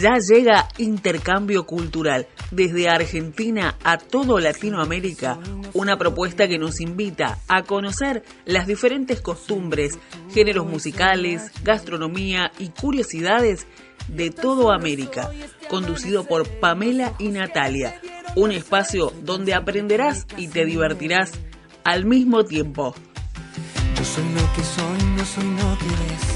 Ya llega Intercambio Cultural desde Argentina a todo Latinoamérica, una propuesta que nos invita a conocer las diferentes costumbres, géneros musicales, gastronomía y curiosidades de todo América, conducido por Pamela y Natalia, un espacio donde aprenderás y te divertirás al mismo tiempo. Yo soy lo que soy, no soy lo que.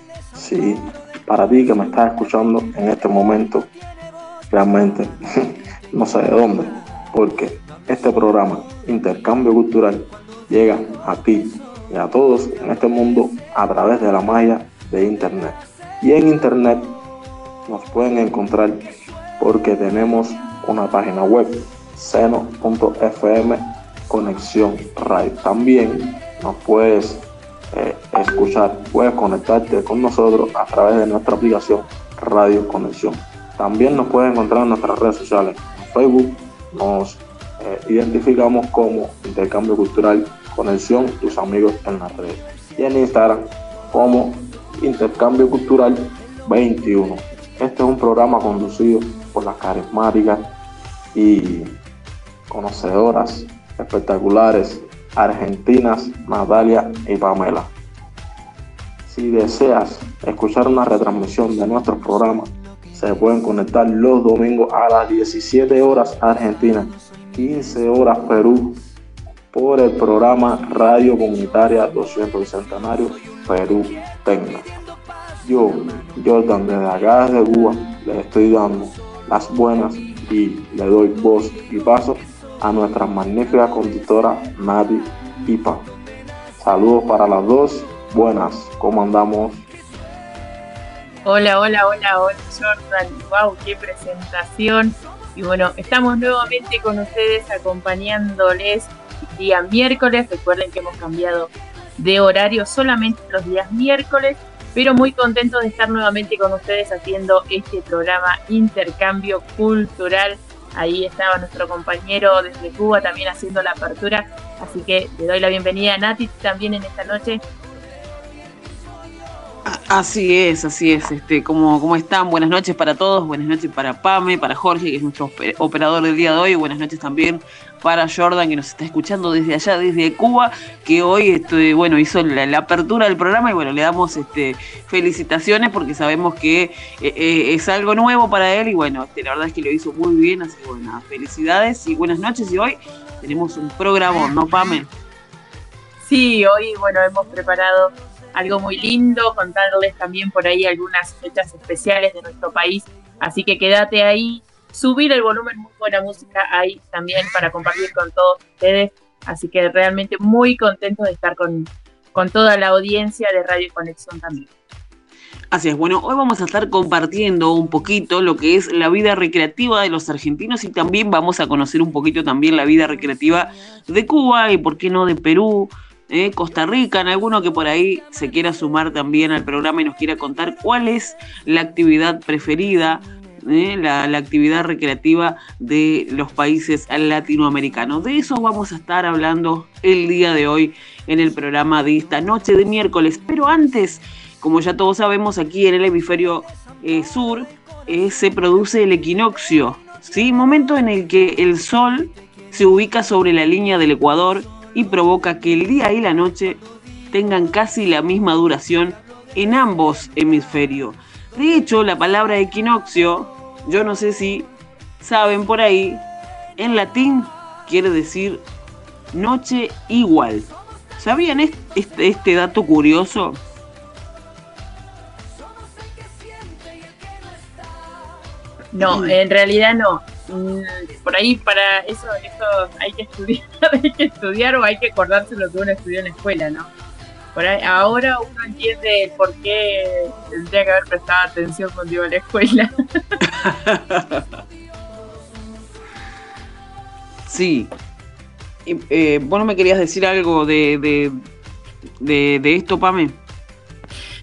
Sí, para ti que me estás escuchando en este momento, realmente no sé de dónde, porque este programa, Intercambio Cultural, llega a ti y a todos en este mundo a través de la magia de Internet. Y en Internet nos pueden encontrar porque tenemos una página web, seno.fm conexión radio. También nos puedes escuchar, puedes conectarte con nosotros a través de nuestra aplicación Radio Conexión. También nos puedes encontrar en nuestras redes sociales. En Facebook nos eh, identificamos como Intercambio Cultural Conexión, tus amigos en las redes. Y en Instagram como Intercambio Cultural 21. Este es un programa conducido por las carismáticas y conocedoras espectaculares argentinas Natalia y Pamela. Si deseas escuchar una retransmisión de nuestros programas, se pueden conectar los domingos a las 17 horas Argentina, 15 horas Perú, por el programa Radio Comunitaria 200 Centenario Perú Tecna. Yo, Jordan, desde acá desde Cuba, les estoy dando las buenas y le doy voz y paso a nuestra magnífica conductora Nati Pam. Saludos para las dos. Buenas, ¿cómo andamos? Hola, hola, hola, hola Jordan. Wow, qué presentación. Y bueno, estamos nuevamente con ustedes acompañándoles día miércoles. Recuerden que hemos cambiado de horario solamente los días miércoles, pero muy contentos de estar nuevamente con ustedes haciendo este programa Intercambio Cultural. Ahí estaba nuestro compañero desde Cuba también haciendo la apertura. Así que le doy la bienvenida a Nati también en esta noche. Así es, así es. Este, ¿cómo, ¿Cómo están? Buenas noches para todos, buenas noches para Pame, para Jorge, que es nuestro operador del día de hoy, buenas noches también para Jordan, que nos está escuchando desde allá, desde Cuba, que hoy este, bueno, hizo la, apertura del programa y bueno, le damos este, felicitaciones porque sabemos que eh, eh, es algo nuevo para él y bueno, este, la verdad es que lo hizo muy bien, así que bueno, felicidades y buenas noches y hoy tenemos un programa, ¿no, Pame? Sí, hoy bueno, hemos preparado algo muy lindo, contándoles también por ahí algunas fechas especiales de nuestro país. Así que quédate ahí, subir el volumen, muy buena música ahí también para compartir con todos ustedes. Así que realmente muy contento de estar con, con toda la audiencia de Radio Conexión también. Así es, bueno, hoy vamos a estar compartiendo un poquito lo que es la vida recreativa de los argentinos y también vamos a conocer un poquito también la vida recreativa de Cuba y por qué no de Perú, ¿eh? Costa Rica, en alguno que por ahí se quiera sumar también al programa y nos quiera contar cuál es la actividad preferida, ¿eh? la, actividad recreativa de los países latinoamericanos. De eso vamos a estar hablando el día de hoy en el programa de esta noche de miércoles. Pero antes, como ya todos sabemos, aquí en el hemisferio eh, sur se produce el equinoccio, ¿sí? momento en el que el sol se ubica sobre la línea del Ecuador y provoca que el día y la noche tengan casi la misma duración en ambos hemisferios. De hecho, la palabra equinoccio, yo no sé si saben por ahí, en latín quiere decir noche igual. ¿Sabían este, este dato curioso? No, en realidad no. Mm, por ahí para eso, eso hay que estudiar, hay que estudiar o hay que acordarse lo que uno estudió en la escuela, ¿no? Por ahí, ahora uno entiende el por qué tendría que haber prestado atención cuando iba a la escuela. sí. Eh, ¿Vos no me querías decir algo de, de, esto, Pame?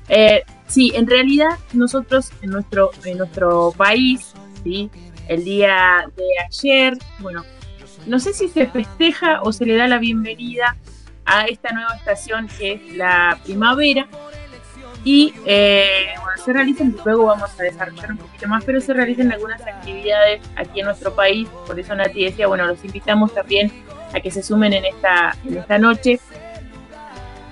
Eh, sí, en realidad nosotros en nuestro, en nuestro país, ¿sí? El día de ayer, bueno, no sé si se festeja o se le da la bienvenida a esta nueva estación que es la primavera. Y eh, bueno, se realizan, luego vamos a desarrollar un poquito más, pero se realizan algunas actividades aquí en nuestro país. Por eso Nati decía, bueno, los invitamos también a que se sumen en esta, en esta noche.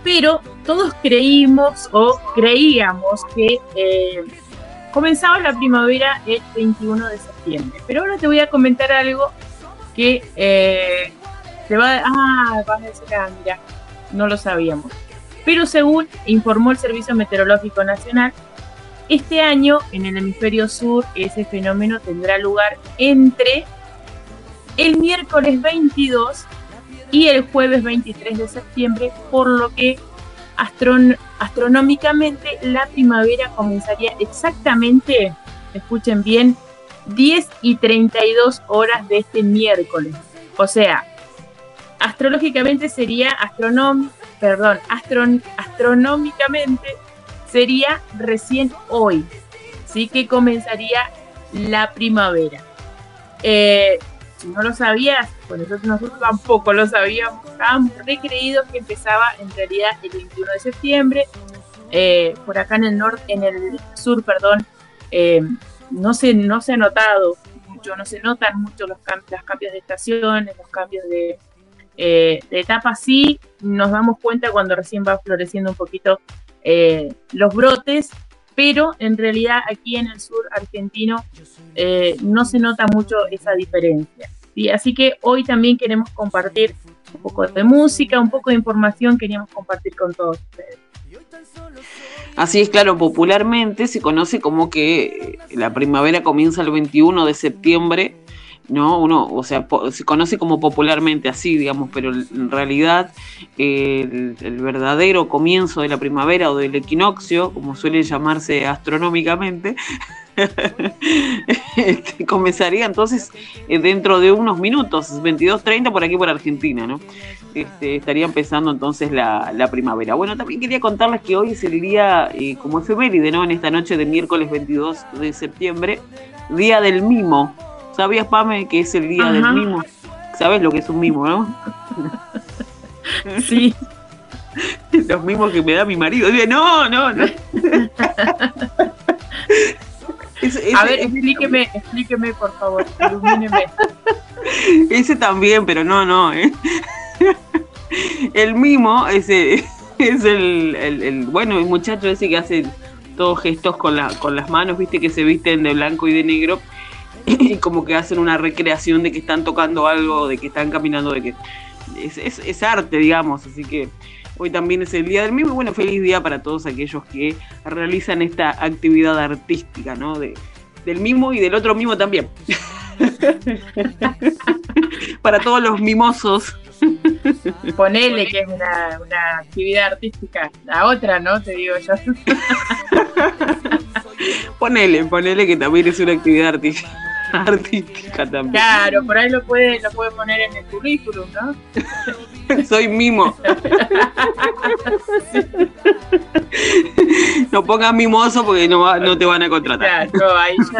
Pero todos creímos o creíamos que eh, comenzaba la primavera el 21 de septiembre. Pero ahora te voy a comentar algo que eh, te va a... Ah, vas a decir, ah, mira, no lo sabíamos. Pero según informó el Servicio Meteorológico Nacional, este año en el hemisferio sur ese fenómeno tendrá lugar entre el miércoles 22 y el jueves 23 de septiembre, por lo que astronómicamente la primavera comenzaría exactamente, escuchen bien, 10 y 32 horas de este miércoles. O sea, astrológicamente sería perdón, astronómicamente sería recién hoy, sí que comenzaría la primavera. Eh, si no lo sabías, pues nosotros, tampoco lo sabíamos, estábamos recreídos que empezaba en realidad el 21 de septiembre. Eh, por acá en el norte, en el sur, perdón, eh, no se no se ha notado mucho, no se notan mucho los, cambios, los cambios de estaciones, los cambios de, eh, etapa. Sí, nos damos cuenta cuando recién va floreciendo un poquito los brotes, pero en realidad aquí en el sur argentino eh, no se nota mucho esa diferencia. Así que hoy también queremos compartir un poco de música, un poco de información, queríamos compartir con todos ustedes. Así es, claro, popularmente se conoce como que la primavera comienza el 21 de septiembre ¿no? Uno, o sea, se conoce como popularmente así, digamos, pero en realidad el, verdadero comienzo de la primavera o del equinoccio, como suele llamarse astronómicamente, este, comenzaría entonces eh, dentro de unos minutos, 22.30 por aquí por Argentina, ¿no? Este, estaría empezando entonces la, primavera. Bueno, también quería contarles que hoy es el día, eh, como efeméride, ¿no? En esta noche de miércoles 22 de septiembre, Día del Mimo. ¿Sabías, Pame, que es el día del mimo? ¿Sabes lo que es un mimo, no? Sí. Los mimos que me da mi marido. Dice, no, no, no. A ver, explíqueme, explíqueme, por favor, ilumíneme. Ese también, pero no, no. ¿eh? El mimo ese es el, el, bueno, el muchacho ese que hace todos gestos con, la, con las manos, viste, que se visten de blanco y de negro y como que hacen una recreación de que están tocando algo, de que están caminando, de que es, arte, digamos, así que hoy también es el Día del Mimo y bueno, feliz día para todos aquellos que realizan esta actividad artística, ¿no? De, del mimo y del otro mimo también. para todos los mimosos. Ponele que es una, una, actividad artística. La otra, ¿no? Te digo yo. ponele, ponele que también es una actividad artística. artística también. Claro, por ahí lo puede, lo puede poner en el currículum, ¿no? Soy mimo. no pongas mimoso porque no, no te van a contratar. Claro, ahí ya,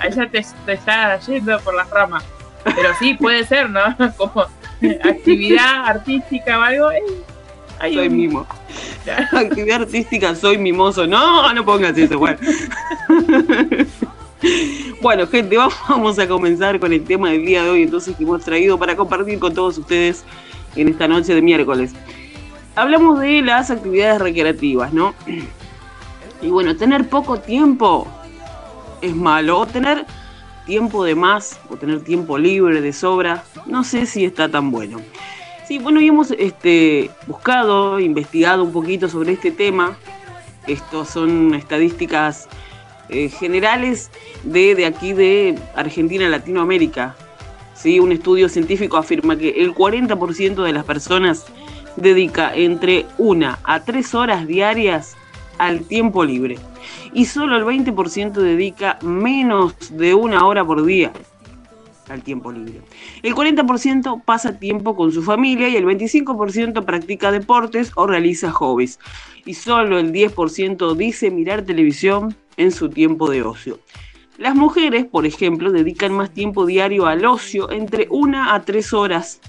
ahí ya te, te, está yendo por las ramas. Pero sí, puede ser, ¿no? Como actividad artística o algo. Eh, soy mimo. Actividad artística, soy mimoso. No, no pongas eso, bueno. Bueno, gente, vamos a comenzar con el tema del día de hoy, entonces que hemos traído para compartir con todos ustedes en esta noche de miércoles. Hablamos de las actividades recreativas, ¿no? Y bueno, tener poco tiempo es malo, o tener tiempo de más, o tener tiempo libre de sobra, no sé si está tan bueno. Sí, bueno, y hemos este, buscado, investigado un poquito sobre este tema. Estos son estadísticas eh, generales de, de, aquí de Argentina, Latinoamérica. ¿sí? Un estudio científico afirma que el 40% de las personas dedica entre una a tres horas diarias al tiempo libre y solo el 20% dedica menos de una hora por día al tiempo libre. El 40% pasa tiempo con su familia y el 25% practica deportes o realiza hobbies. Y solo el 10% dice mirar televisión en su tiempo de ocio. Las mujeres, por ejemplo, dedican más tiempo diario al ocio, entre una a tres horas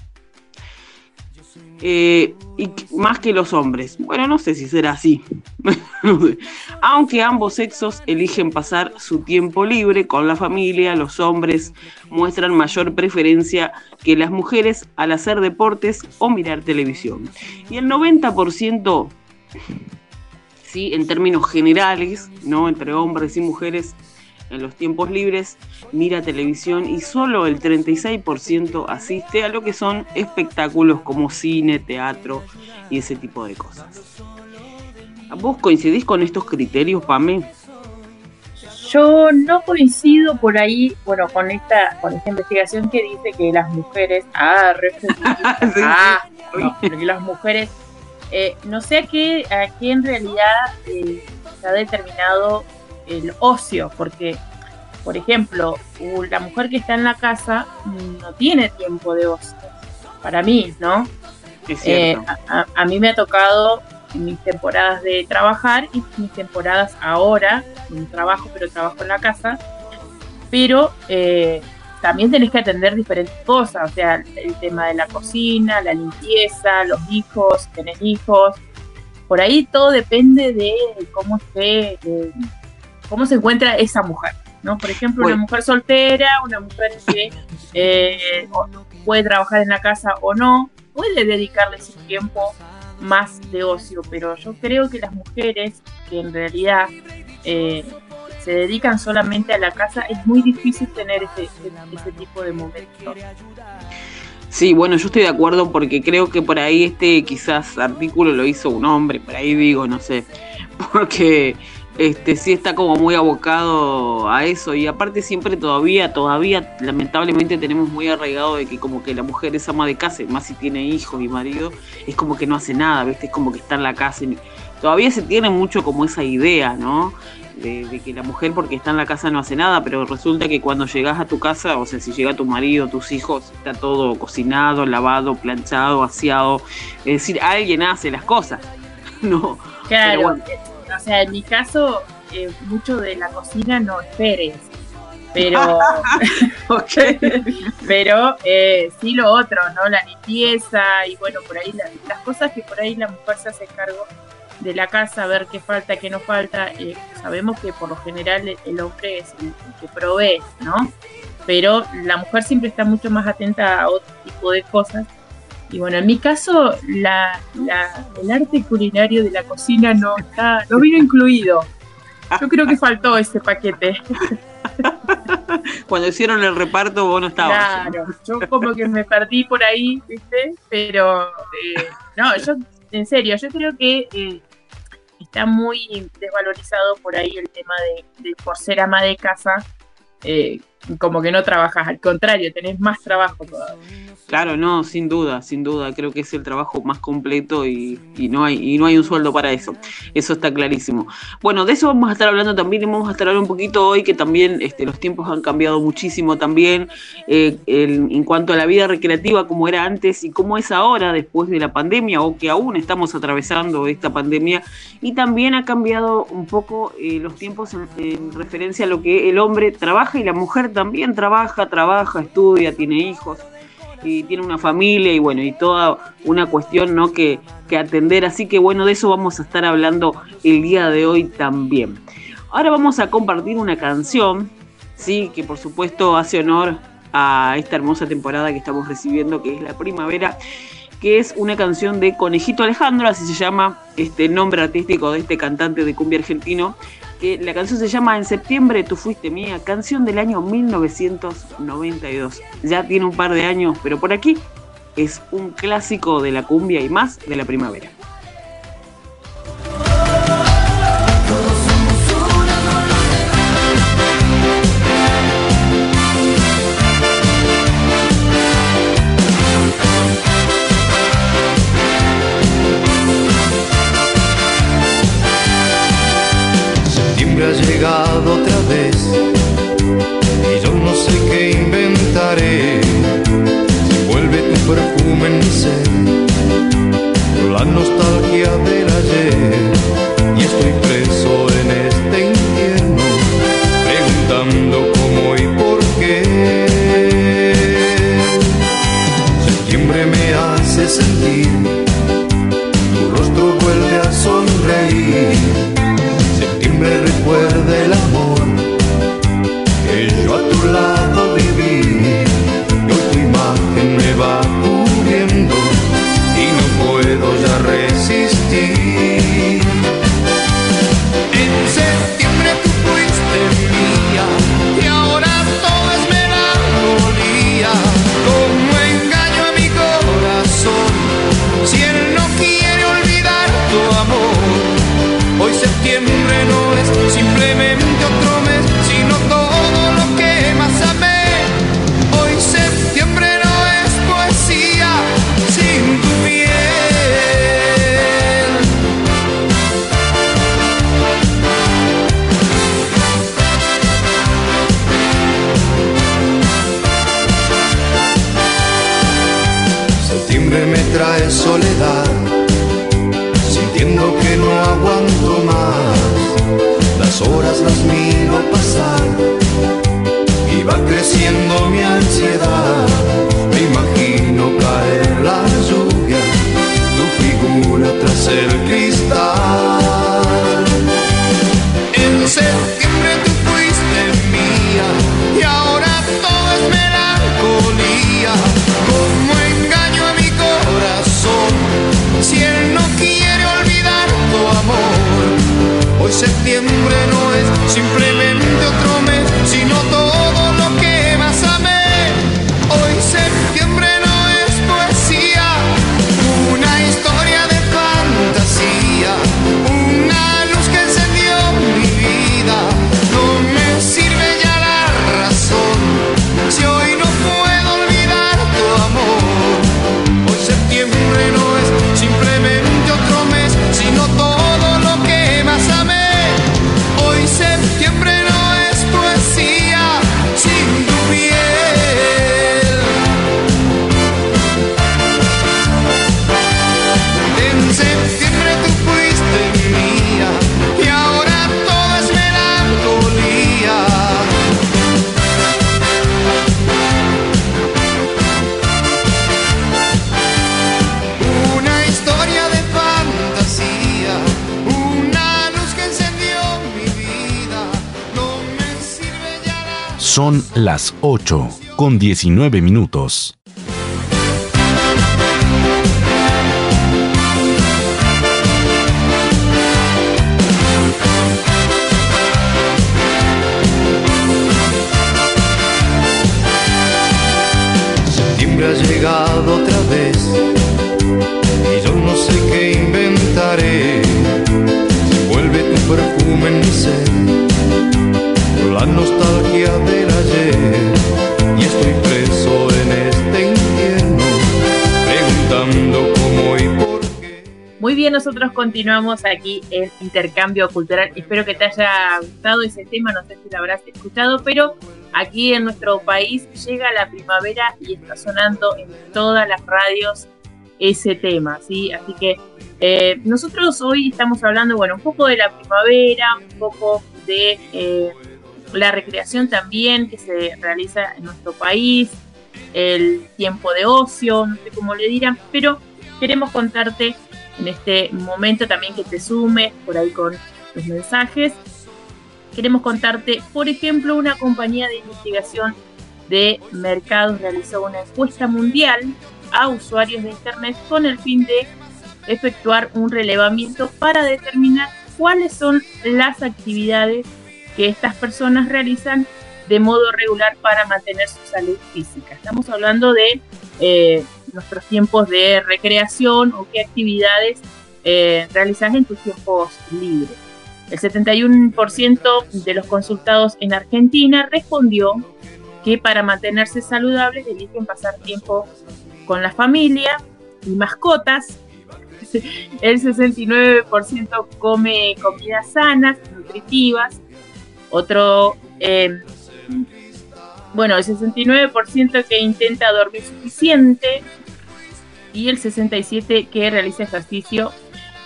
eh, y más que los hombres. Bueno, no sé si será así. Aunque ambos sexos eligen pasar su tiempo libre con la familia, los hombres muestran mayor preferencia que las mujeres al hacer deportes o mirar televisión. Y el 90%, sí, en términos generales, ¿no? entre hombres y mujeres, en los tiempos libres mira televisión y solo el 36% asiste a lo que son espectáculos como cine, teatro y ese tipo de cosas. ¿Vos coincidís con estos criterios, Pame? Yo no coincido por ahí, bueno, con esta, con esta investigación que dice que las mujeres, ah, ah que las mujeres, eh, no sé a qué, a qué en realidad eh, se ha determinado el ocio, porque, por ejemplo, la mujer que está en la casa no tiene tiempo de ocio, para mí, ¿no? Eh, a, mí me ha tocado mis temporadas de trabajar y mis temporadas ahora, un trabajo, pero trabajo en la casa, pero eh, también tenés que atender diferentes cosas, o sea, el tema de la cocina, la limpieza, los hijos, tenés hijos, por ahí todo depende de cómo esté eh, cómo se encuentra esa mujer, ¿no? Por ejemplo, una mujer soltera, una mujer que eh, puede trabajar en la casa o no, puede dedicarle ese tiempo más de ocio, pero yo creo que las mujeres que en realidad eh, se dedican solamente a la casa, es muy difícil tener ese, ese tipo de momentos. Sí, bueno, yo estoy de acuerdo porque creo que por ahí este quizás artículo lo hizo un hombre, por ahí digo, no sé, porque este sí está como muy abocado a eso y aparte siempre todavía todavía lamentablemente tenemos muy arraigado de que como que la mujer es ama de casa más si tiene hijos y marido es como que no hace nada viste es como que está en la casa todavía se tiene mucho como esa idea no de, que la mujer porque está en la casa no hace nada pero resulta que cuando llegas a tu casa o sea si llega tu marido tus hijos está todo cocinado lavado planchado aseado es decir alguien hace las cosas no claro o sea, en mi caso, eh, mucho de la cocina no esperes. Pero, pero eh, sí lo otro, ¿no? La limpieza y bueno, por ahí las cosas que por ahí la mujer se hace cargo de la casa, ver qué falta, qué no falta. Eh, sabemos que por lo general el, hombre es el, que provee, ¿no? Pero la mujer siempre está mucho más atenta a otro tipo de cosas y bueno, en mi caso, la, el arte culinario de la cocina no está, no vino incluido. Yo creo que faltó ese paquete. Cuando hicieron el reparto vos no estabas. Claro, yo como que me perdí por ahí, ¿viste? Pero eh, no, yo en serio, yo creo que eh, está muy desvalorizado por ahí el tema de, de por ser ama de casa, eh, como que no trabajas, al contrario, tenés más trabajo. Claro, no, sin duda, sin duda, creo que es el trabajo más completo y, no hay, y no hay un sueldo para eso, eso está clarísimo. Bueno, de eso vamos a estar hablando también y vamos a estar hablando un poquito hoy que también este, los tiempos han cambiado muchísimo también eh, en cuanto a la vida recreativa como era antes y cómo es ahora después de la pandemia o que aún estamos atravesando esta pandemia y también ha cambiado un poco eh, los tiempos en, en referencia a lo que el hombre trabaja y la mujer también trabaja, trabaja, estudia, tiene hijos y tiene una familia y bueno, y toda una cuestión ¿no? que, que atender. Así que bueno, de eso vamos a estar hablando el día de hoy también. Ahora vamos a compartir una canción, sí, que por supuesto hace honor a esta hermosa temporada que estamos recibiendo, que es la primavera, que es una canción de Conejito Alejandro, así se llama este nombre artístico de este cantante de cumbia argentino, la canción se llama En septiembre tú fuiste mía, canción del año 1992. Ya tiene un par de años, pero por aquí es un clásico de la cumbia y más de la primavera. llegado otra vez. Y yo no sé qué inventaré. Si vuelve tu perfume en mi ser. La nostalgia del ayer. Y estoy preso en este infierno preguntando cómo y por qué. Septiembre me hace sentir Son las 8 con 19 minutos. Continuamos aquí en Intercambio Cultural. Espero que te haya gustado ese tema, no sé si lo habrás escuchado, pero aquí en nuestro país llega la primavera y está sonando en todas las radios ese tema, ¿sí? Así que eh, nosotros hoy estamos hablando, bueno, un poco de la primavera, un poco de eh, la recreación también que se realiza en nuestro país, el tiempo de ocio, no sé cómo le dirán, pero queremos contarte en este momento también que te sumes por ahí con los mensajes. Queremos contarte, por ejemplo, una compañía de investigación de mercados realizó una encuesta mundial a usuarios de Internet con el fin de efectuar un relevamiento para determinar cuáles son las actividades que estas personas realizan de modo regular para mantener su salud física. Estamos hablando de eh, nuestros tiempos de recreación o qué actividades eh, realizas en tus tiempos libres. El 71% de los consultados en Argentina respondió que para mantenerse saludables eligen pasar tiempo con la familia y mascotas. El 69% come comidas sanas, nutritivas. Otro, eh, bueno, el 69% que intenta dormir suficiente. Y el 67% que realiza ejercicio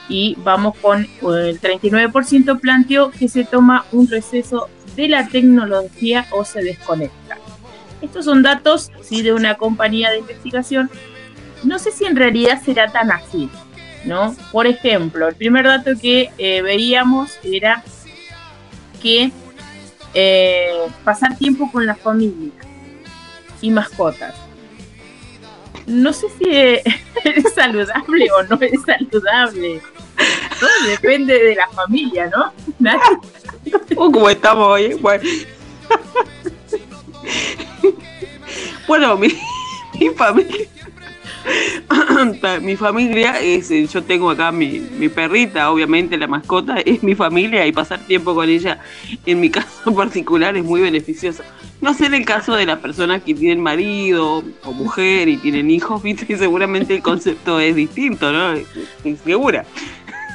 y vamos con eh, el 39% planteó que se toma un receso de la tecnología o se desconecta. Estos son datos ¿sí? de una compañía de investigación. No sé si en realidad será tan así, ¿no? Por ejemplo, el primer dato que eh, veíamos era que eh, pasar tiempo con la familia y mascotas. No sé si es saludable o no es saludable. Todo depende de la familia, ¿no? Uh, como estamos hoy. Bueno, bueno mi, mi familia. mi familia es, eh, yo tengo acá mi, mi, perrita, obviamente la mascota es mi familia y pasar tiempo con ella en mi caso particular es muy beneficioso. No sé en el caso de las personas que tienen marido o mujer y tienen hijos, ¿viste? seguramente el concepto es distinto, ¿no? Segura.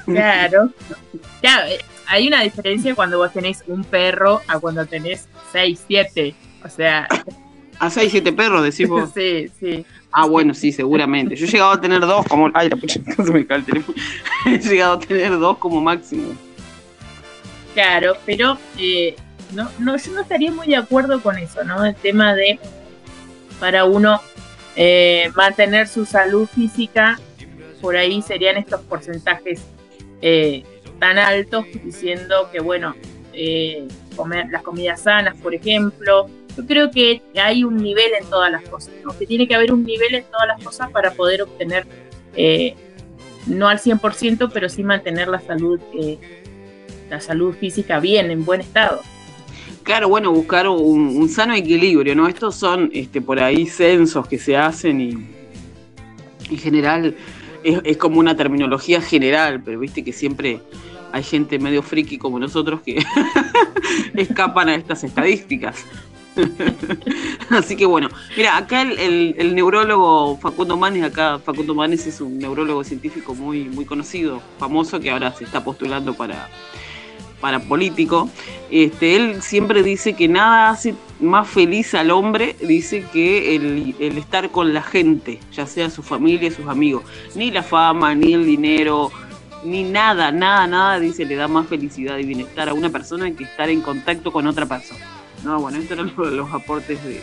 Claro. Claro, eh, hay una diferencia cuando vos tenés un perro a cuando tenés seis, siete. O sea. A seis, siete perros, decís vos. sí, sí. Ah, bueno, sí, seguramente. Yo he llegado a tener dos como. Ay, la se el he llegado a tener dos como máximo. Claro, pero eh, no, no, yo no estaría muy de acuerdo con eso, ¿no? El tema de para uno eh, mantener su salud física, por ahí serían estos porcentajes eh, tan altos, diciendo que, bueno, eh, comer las comidas sanas, por ejemplo. Yo creo que hay un nivel en todas las cosas, ¿no? que tiene que haber un nivel en todas las cosas para poder obtener, eh, no al 100%, pero sí mantener la salud, eh, la salud física bien, en buen estado. Claro, bueno, buscar un, sano equilibrio, ¿no? Estos son este, por ahí censos que se hacen y en general es, como una terminología general, pero viste que siempre hay gente medio friki como nosotros que escapan a estas estadísticas. Así que bueno, mira, acá el, neurólogo Facundo Manes, acá Facundo Manes es un neurólogo científico muy, muy conocido, famoso, que ahora se está postulando para, para político. Este, él siempre dice que nada hace más feliz al hombre, dice que el, el estar con la gente, ya sea su familia, sus amigos, ni la fama, ni el dinero, ni nada, nada, nada, dice, le da más felicidad y bienestar a una persona que estar en contacto con otra persona. No, bueno, estos eran los, los aportes de,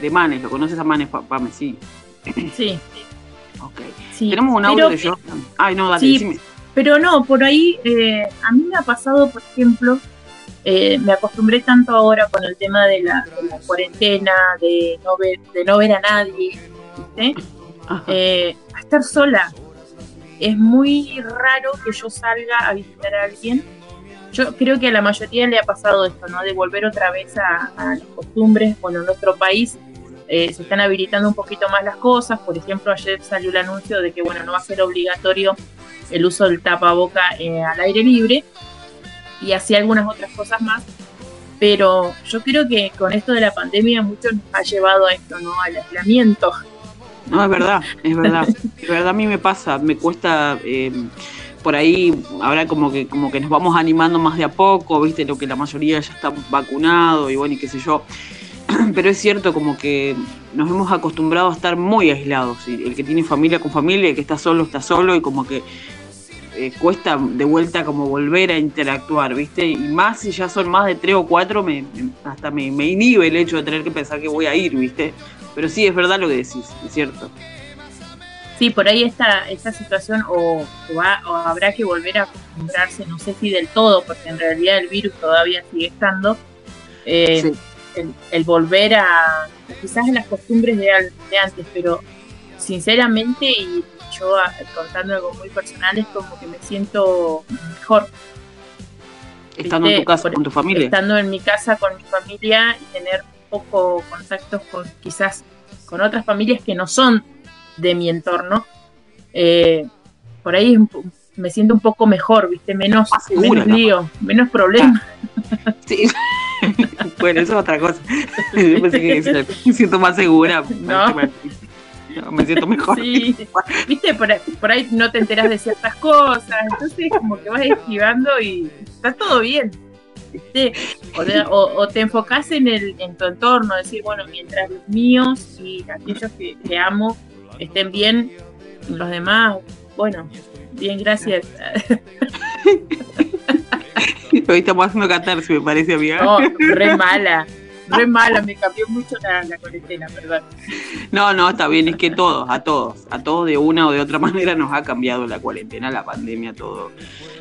de, Manes. ¿Lo conoces a Manes, Pame? Sí. Sí. Ok. Sí, Tenemos un audio de Jordan. Ay, no, dale, sí, decime. Pero no, por ahí, eh, a mí me ha pasado, por ejemplo, eh, me acostumbré tanto ahora con el tema de la, de la cuarentena, de no, ver, de no ver a nadie. Eh, a estar sola. Es muy raro que yo salga a visitar a alguien yo creo que a la mayoría le ha pasado esto, ¿no? De volver otra vez a, las costumbres. Bueno, en nuestro país eh, se están habilitando un poquito más las cosas. Por ejemplo, ayer salió el anuncio de que, bueno, no va a ser obligatorio el uso del tapaboca eh, al aire libre y así algunas otras cosas más. Pero yo creo que con esto de la pandemia mucho nos ha llevado a esto, ¿no? Al aislamiento. No, es verdad, es verdad. Es verdad, a mí me pasa, me cuesta... Eh, por ahí ahora como que como que nos vamos animando más de a poco, viste, lo que la mayoría ya está vacunado y bueno, y qué sé yo. Pero es cierto como que nos hemos acostumbrado a estar muy aislados. Y el que tiene familia con familia, el que está solo está solo y como que eh, cuesta de vuelta como volver a interactuar, ¿viste? Y más si ya son más de tres o cuatro, me, hasta me, me inhibe el hecho de tener que pensar que voy a ir, ¿viste? Pero sí, es verdad lo que decís, es cierto sí, por ahí esta, esta situación o, o, va, o, habrá que volver a acostumbrarse, no sé si del todo, porque en realidad el virus todavía sigue estando, eh, sí. el, el, volver a quizás en las costumbres de, de, antes, pero sinceramente, y yo contando algo muy personal, es como que me siento mejor. Estando ¿viste? en tu casa por, con tu familia. Estando en mi casa con mi familia y tener poco contactos con quizás con otras familias que no son de mi entorno, eh, por ahí me siento un poco mejor, ¿viste? Menos, segura, menos lío, menos problema. Ah. Sí. bueno, eso es otra cosa. Me siento más segura. No. Me siento mejor. Sí. Viste, por, por, ahí no te enteras de ciertas cosas, entonces como que vas esquivando y está todo bien. ¿viste? O, de, o, o, te enfocas en, el, en tu entorno, decir, bueno, mientras los míos y aquellos que, que amo estén bien, Los demás, bueno, bien, gracias. Hoy estamos haciendo catarsis, me parece, amiga. No, re mala, re mala, me cambió mucho la, la cuarentena, perdón. No, no, está bien, es que todos, a todos, a todos de una o de otra manera nos ha cambiado la cuarentena, la pandemia, todo.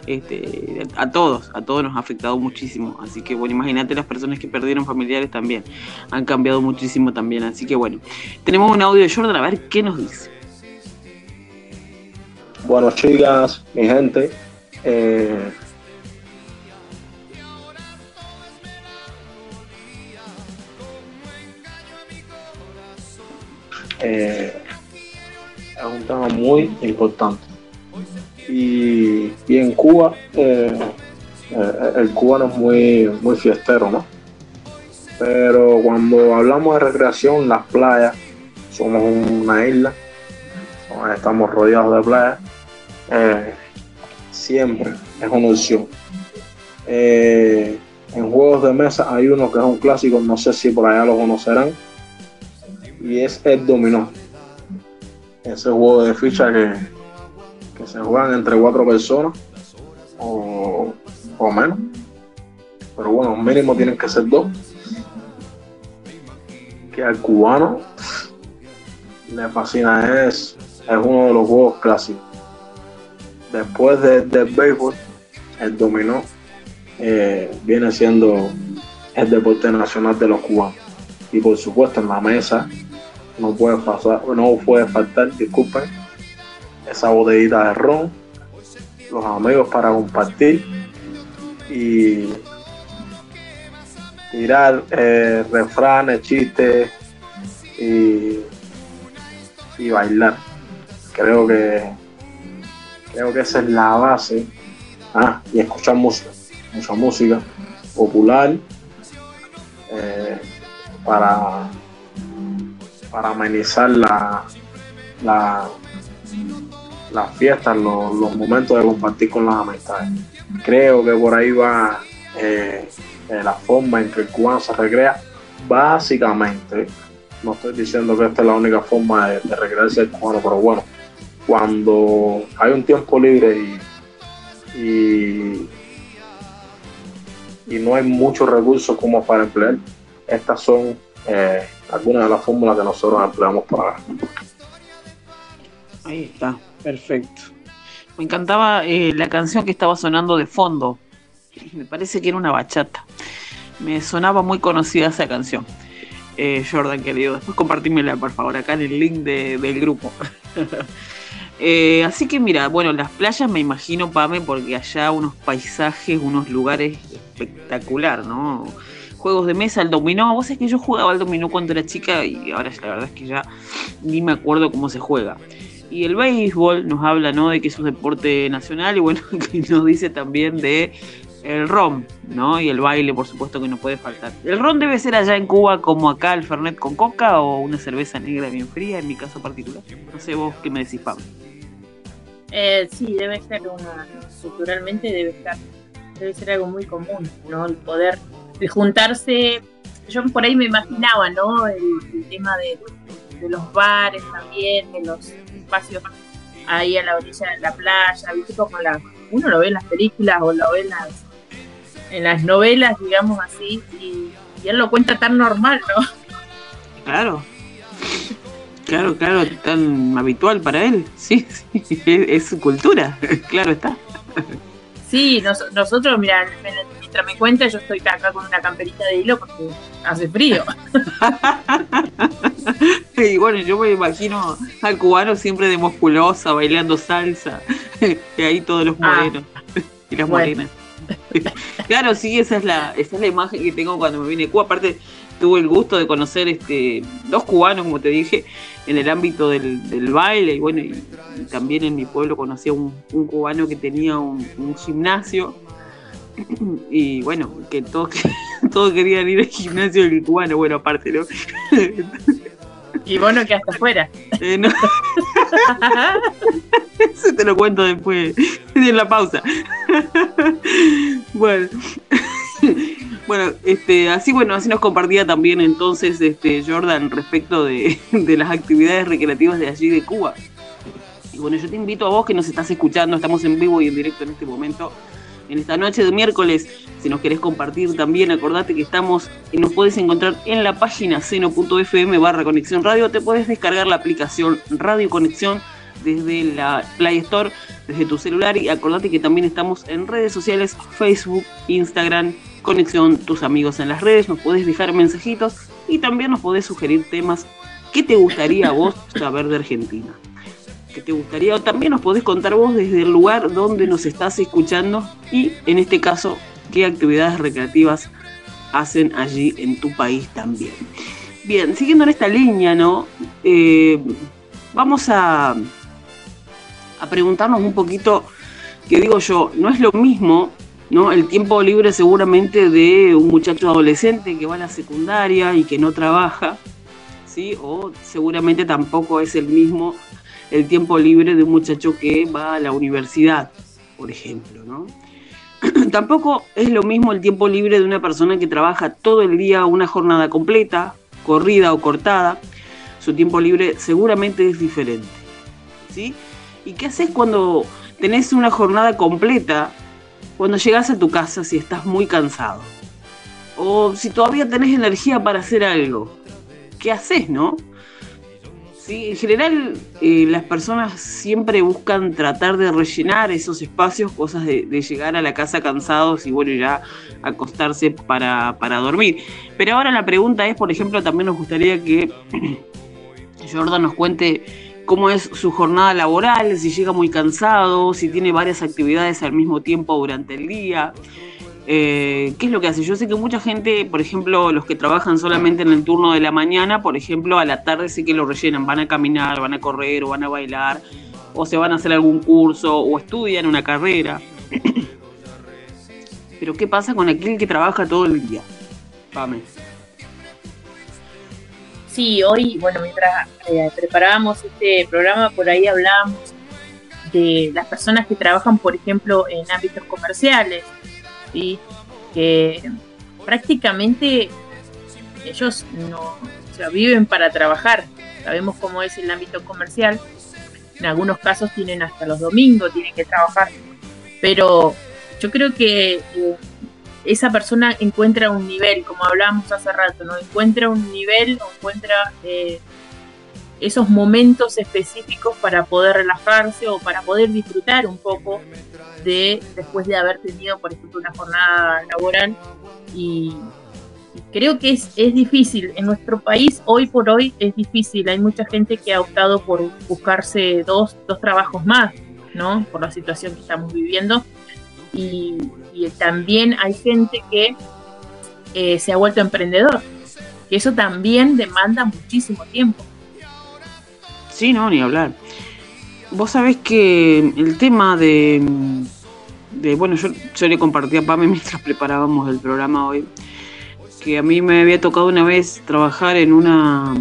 Este, a todos, a todos nos ha afectado muchísimo. Así que bueno, imagínate las personas que perdieron familiares también. Han cambiado muchísimo también. Así que bueno, tenemos un audio de Jordan, a ver qué nos dice. Bueno, chicas, mi gente, eh, eh, es un tema muy importante. Y, y en Cuba, eh, eh, el cubano es muy, muy fiestero, ¿no? Pero cuando hablamos de recreación, las playas, somos una isla, estamos rodeados de playas, siempre es una opción. En juegos de mesa hay uno que es un clásico, no sé si por allá lo conocerán, y es el dominó. Ese juego de ficha que, que se juegan entre cuatro personas o, o menos. Pero bueno, mínimo tienen que ser dos. Que al cubano le fascina, es, es uno de los juegos clásicos. Después de- del béisbol, el dominó eh, viene siendo el deporte nacional de los cubanos. Y por supuesto en la mesa no puede pasar, no puede faltar, disculpen, esa botellita de ron, los amigos para compartir y tirar eh, refranes, chistes y, y bailar. Creo que creo que esa es la base. Ah, y escuchar música, mucha música popular eh, para, para amenizar la, la, las fiestas, los, momentos de compartir con las amistades. Creo que por ahí va eh, eh, la forma en que el cubano se recrea. Básicamente, no estoy diciendo que esta es la única forma de, de recrearse el cubano, pero bueno, cuando hay un tiempo libre y, y, y no hay muchos recursos como para emplear, estas son eh, algunas de las fórmulas que nosotros empleamos para Ahí está, perfecto. Me encantaba eh, la canción que estaba sonando de fondo. Me parece que era una bachata. Me sonaba muy conocida esa canción. Eh, Jordan, querido, después compartímela, por favor, acá en el link de- del grupo. Eh, así que mira, bueno, las playas me imagino, Pame, porque allá unos paisajes, unos lugares espectacular, ¿no? Juegos de mesa, el dominó. Vos sabés que yo jugaba al dominó cuando era chica y ahora la verdad es que ya ni me acuerdo cómo se juega. Y el béisbol nos habla, ¿no? De que es un deporte nacional y bueno, que nos dice también de el ron, ¿no? Y el baile, por supuesto, que no puede faltar. ¿El ron debe ser allá en Cuba como acá el Fernet con coca o una cerveza negra bien fría, en mi caso particular? No sé vos qué me decís, Pablo. Eh, sí, debe ser una, culturalmente debe estar, debe ser algo muy común, ¿no? El poder el juntarse, yo por ahí me imaginaba, ¿no? El, el tema de, de los bares también, de los espacios ahí a la orilla de la playa, viste como la, uno lo ve en las películas o lo ve en las, en las novelas, digamos así, y, y él lo cuenta tan normal, ¿no? Claro. Claro, claro, tan habitual para él. Sí, sí, es, es su cultura, claro está. Sí, nos- nosotros, mira, mientras me cuenta, yo estoy acá con una camperita de hilo porque hace frío. Y bueno, yo me imagino al cubano siempre de musculosa, bailando salsa, y ahí todos los Ah. morenos y las Bueno. morenas. claro, sí, esa es la, esa es la imagen que tengo cuando me vine a Cuba. Aparte, tuve el gusto de conocer este dos cubanos, como te dije, en el ámbito del, del baile, y bueno, y, y también en mi pueblo conocí a un, un cubano que tenía un, un gimnasio. Y bueno, que todos, todos querían ir al gimnasio del cubano, bueno, aparte, ¿no? Y bueno, que hasta afuera. Eh, no. Eso te lo cuento después, en la pausa. bueno. Bueno, este, así bueno, así nos compartía también entonces este Jordan respecto de, de las actividades recreativas de allí de Cuba. Bueno, yo te invito a vos que nos estás escuchando, estamos en vivo y en directo en este momento, en esta noche de miércoles. Si nos querés compartir también, acordate que estamos y nos puedes encontrar en la página seno.fm barra conexión radio. Te puedes descargar la aplicación Radio Conexión desde la Play Store, desde tu celular. Y acordate que también estamos en redes sociales, Facebook, Instagram, Conexión, tus amigos en las redes. Nos podés dejar mensajitos y también nos podés sugerir temas que te gustaría a vos saber de Argentina. Que te gustaría, o también nos podés contar vos desde el lugar donde nos estás escuchando y en este caso, qué actividades recreativas hacen allí en tu país también. Bien, siguiendo en esta línea, ¿no? Eh, vamos a, a preguntarnos un poquito, que digo yo, no es lo mismo, ¿no? El tiempo libre seguramente de un muchacho adolescente que va a la secundaria y que no trabaja, ¿sí? O seguramente tampoco es el mismo el tiempo libre de un muchacho que va a la universidad, por ejemplo, ¿no? tampoco es lo mismo el tiempo libre de una persona que trabaja todo el día una jornada completa, corrida o cortada. Su tiempo libre seguramente es diferente. ¿Sí? ¿Y qué haces cuando tenés una jornada completa? Cuando llegas a tu casa si estás muy cansado. O si todavía tenés energía para hacer algo. ¿Qué haces, no? En general eh, las personas siempre buscan tratar de rellenar esos espacios, cosas de, de, llegar a la casa cansados y bueno, ya acostarse para, para dormir. Pero ahora la pregunta es, por ejemplo, también nos gustaría que Jordan nos cuente cómo es su jornada laboral, si llega muy cansado, si tiene varias actividades al mismo tiempo durante el día. Eh, ¿Qué es lo que hace? Yo sé que mucha gente, por ejemplo, los que trabajan solamente en el turno de la mañana, por ejemplo, a la tarde sí que lo rellenan, van a caminar, van a correr o van a bailar, o se van a hacer algún curso o estudian una carrera. Pero ¿qué pasa con aquel que trabaja todo el día? Pame. Sí, hoy, bueno, mientras eh, preparábamos este programa, por ahí hablábamos de las personas que trabajan, por ejemplo, en ámbitos comerciales, ¿sí? que prácticamente ellos no o sea, viven para trabajar. Sabemos cómo es el ámbito comercial. En algunos casos tienen hasta los domingos, tienen que trabajar. Pero yo creo que eh, esa persona encuentra un nivel, como hablábamos hace rato, ¿no? Encuentra un nivel, encuentra eh, esos momentos específicos para poder relajarse o para poder disfrutar un poco de después de haber tenido, por ejemplo, una jornada laboral y, creo que es, es difícil. En nuestro país, hoy por hoy, es difícil. Hay mucha gente que ha optado por buscarse dos, dos trabajos más, ¿no? Por la situación que estamos viviendo. Y, y también hay gente que eh, se ha vuelto emprendedor, eso también demanda muchísimo tiempo. Sí, no, ni hablar. Vos sabés que el tema de, bueno, yo, le compartí a Pame mientras preparábamos el programa hoy, que a mí me había tocado una vez trabajar en una,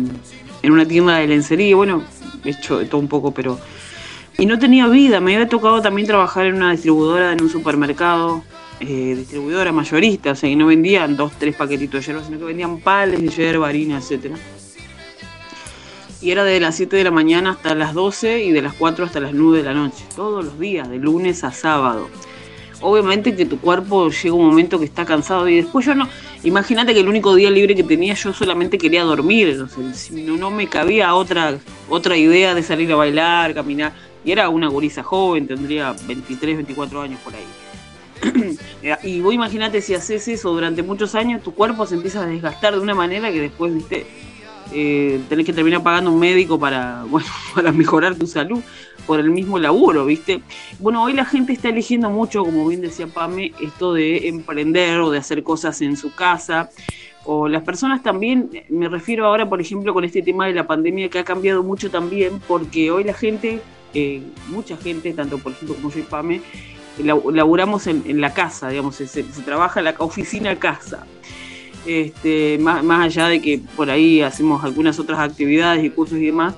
en una tienda de lencería, bueno, he hecho todo un poco, pero... Y no tenía vida, me había tocado también trabajar en una distribuidora, en un supermercado, eh, distribuidora mayorista, o sea, que no vendían dos, tres paquetitos de hierba, sino que vendían pales de hierba, harina, etcétera y era de las 7 de la mañana hasta las 12 y de las 4 hasta las 9 de la noche, todos los días, de lunes a sábado. Obviamente que tu cuerpo llega un momento que está cansado y después yo no, imagínate que el único día libre que tenía yo solamente quería dormir, no, no me cabía otra, otra idea de salir a bailar, caminar, y era una gurisa joven, tendría 23, 24 años por ahí. y vos imagínate si haces eso durante muchos años, tu cuerpo se empieza a desgastar de una manera que después, viste, eh, tenés que terminar pagando un médico para, bueno, para mejorar tu salud por el mismo laburo, ¿viste? Bueno, hoy la gente está eligiendo mucho, como bien decía Pame, esto de emprender o de hacer cosas en su casa. O las personas también, me refiero ahora, por ejemplo, con este tema de la pandemia que ha cambiado mucho también, porque hoy la gente, eh, mucha gente, tanto por ejemplo como yo y Pame, laburamos en, la casa, digamos, se, se trabaja la oficina casa este, más, más, allá de que por ahí hacemos algunas otras actividades y cursos y demás,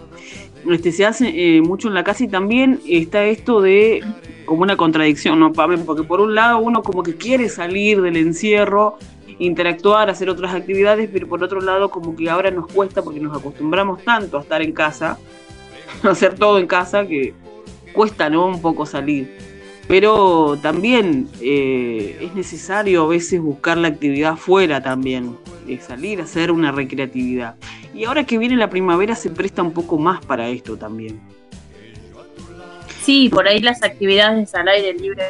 este, se hace eh, mucho en la casa y también está esto de como una contradicción, ¿no, Porque por un lado uno como que quiere salir del encierro, interactuar, hacer otras actividades, pero por otro lado como que ahora nos cuesta porque nos acostumbramos tanto a estar en casa, a hacer todo en casa, que cuesta, ¿no? Un poco salir. Pero también eh, es necesario a veces buscar la actividad fuera también, de salir a hacer una recreatividad. Y ahora que viene la primavera se presta un poco más para esto también. Sí, por ahí las actividades al aire libre,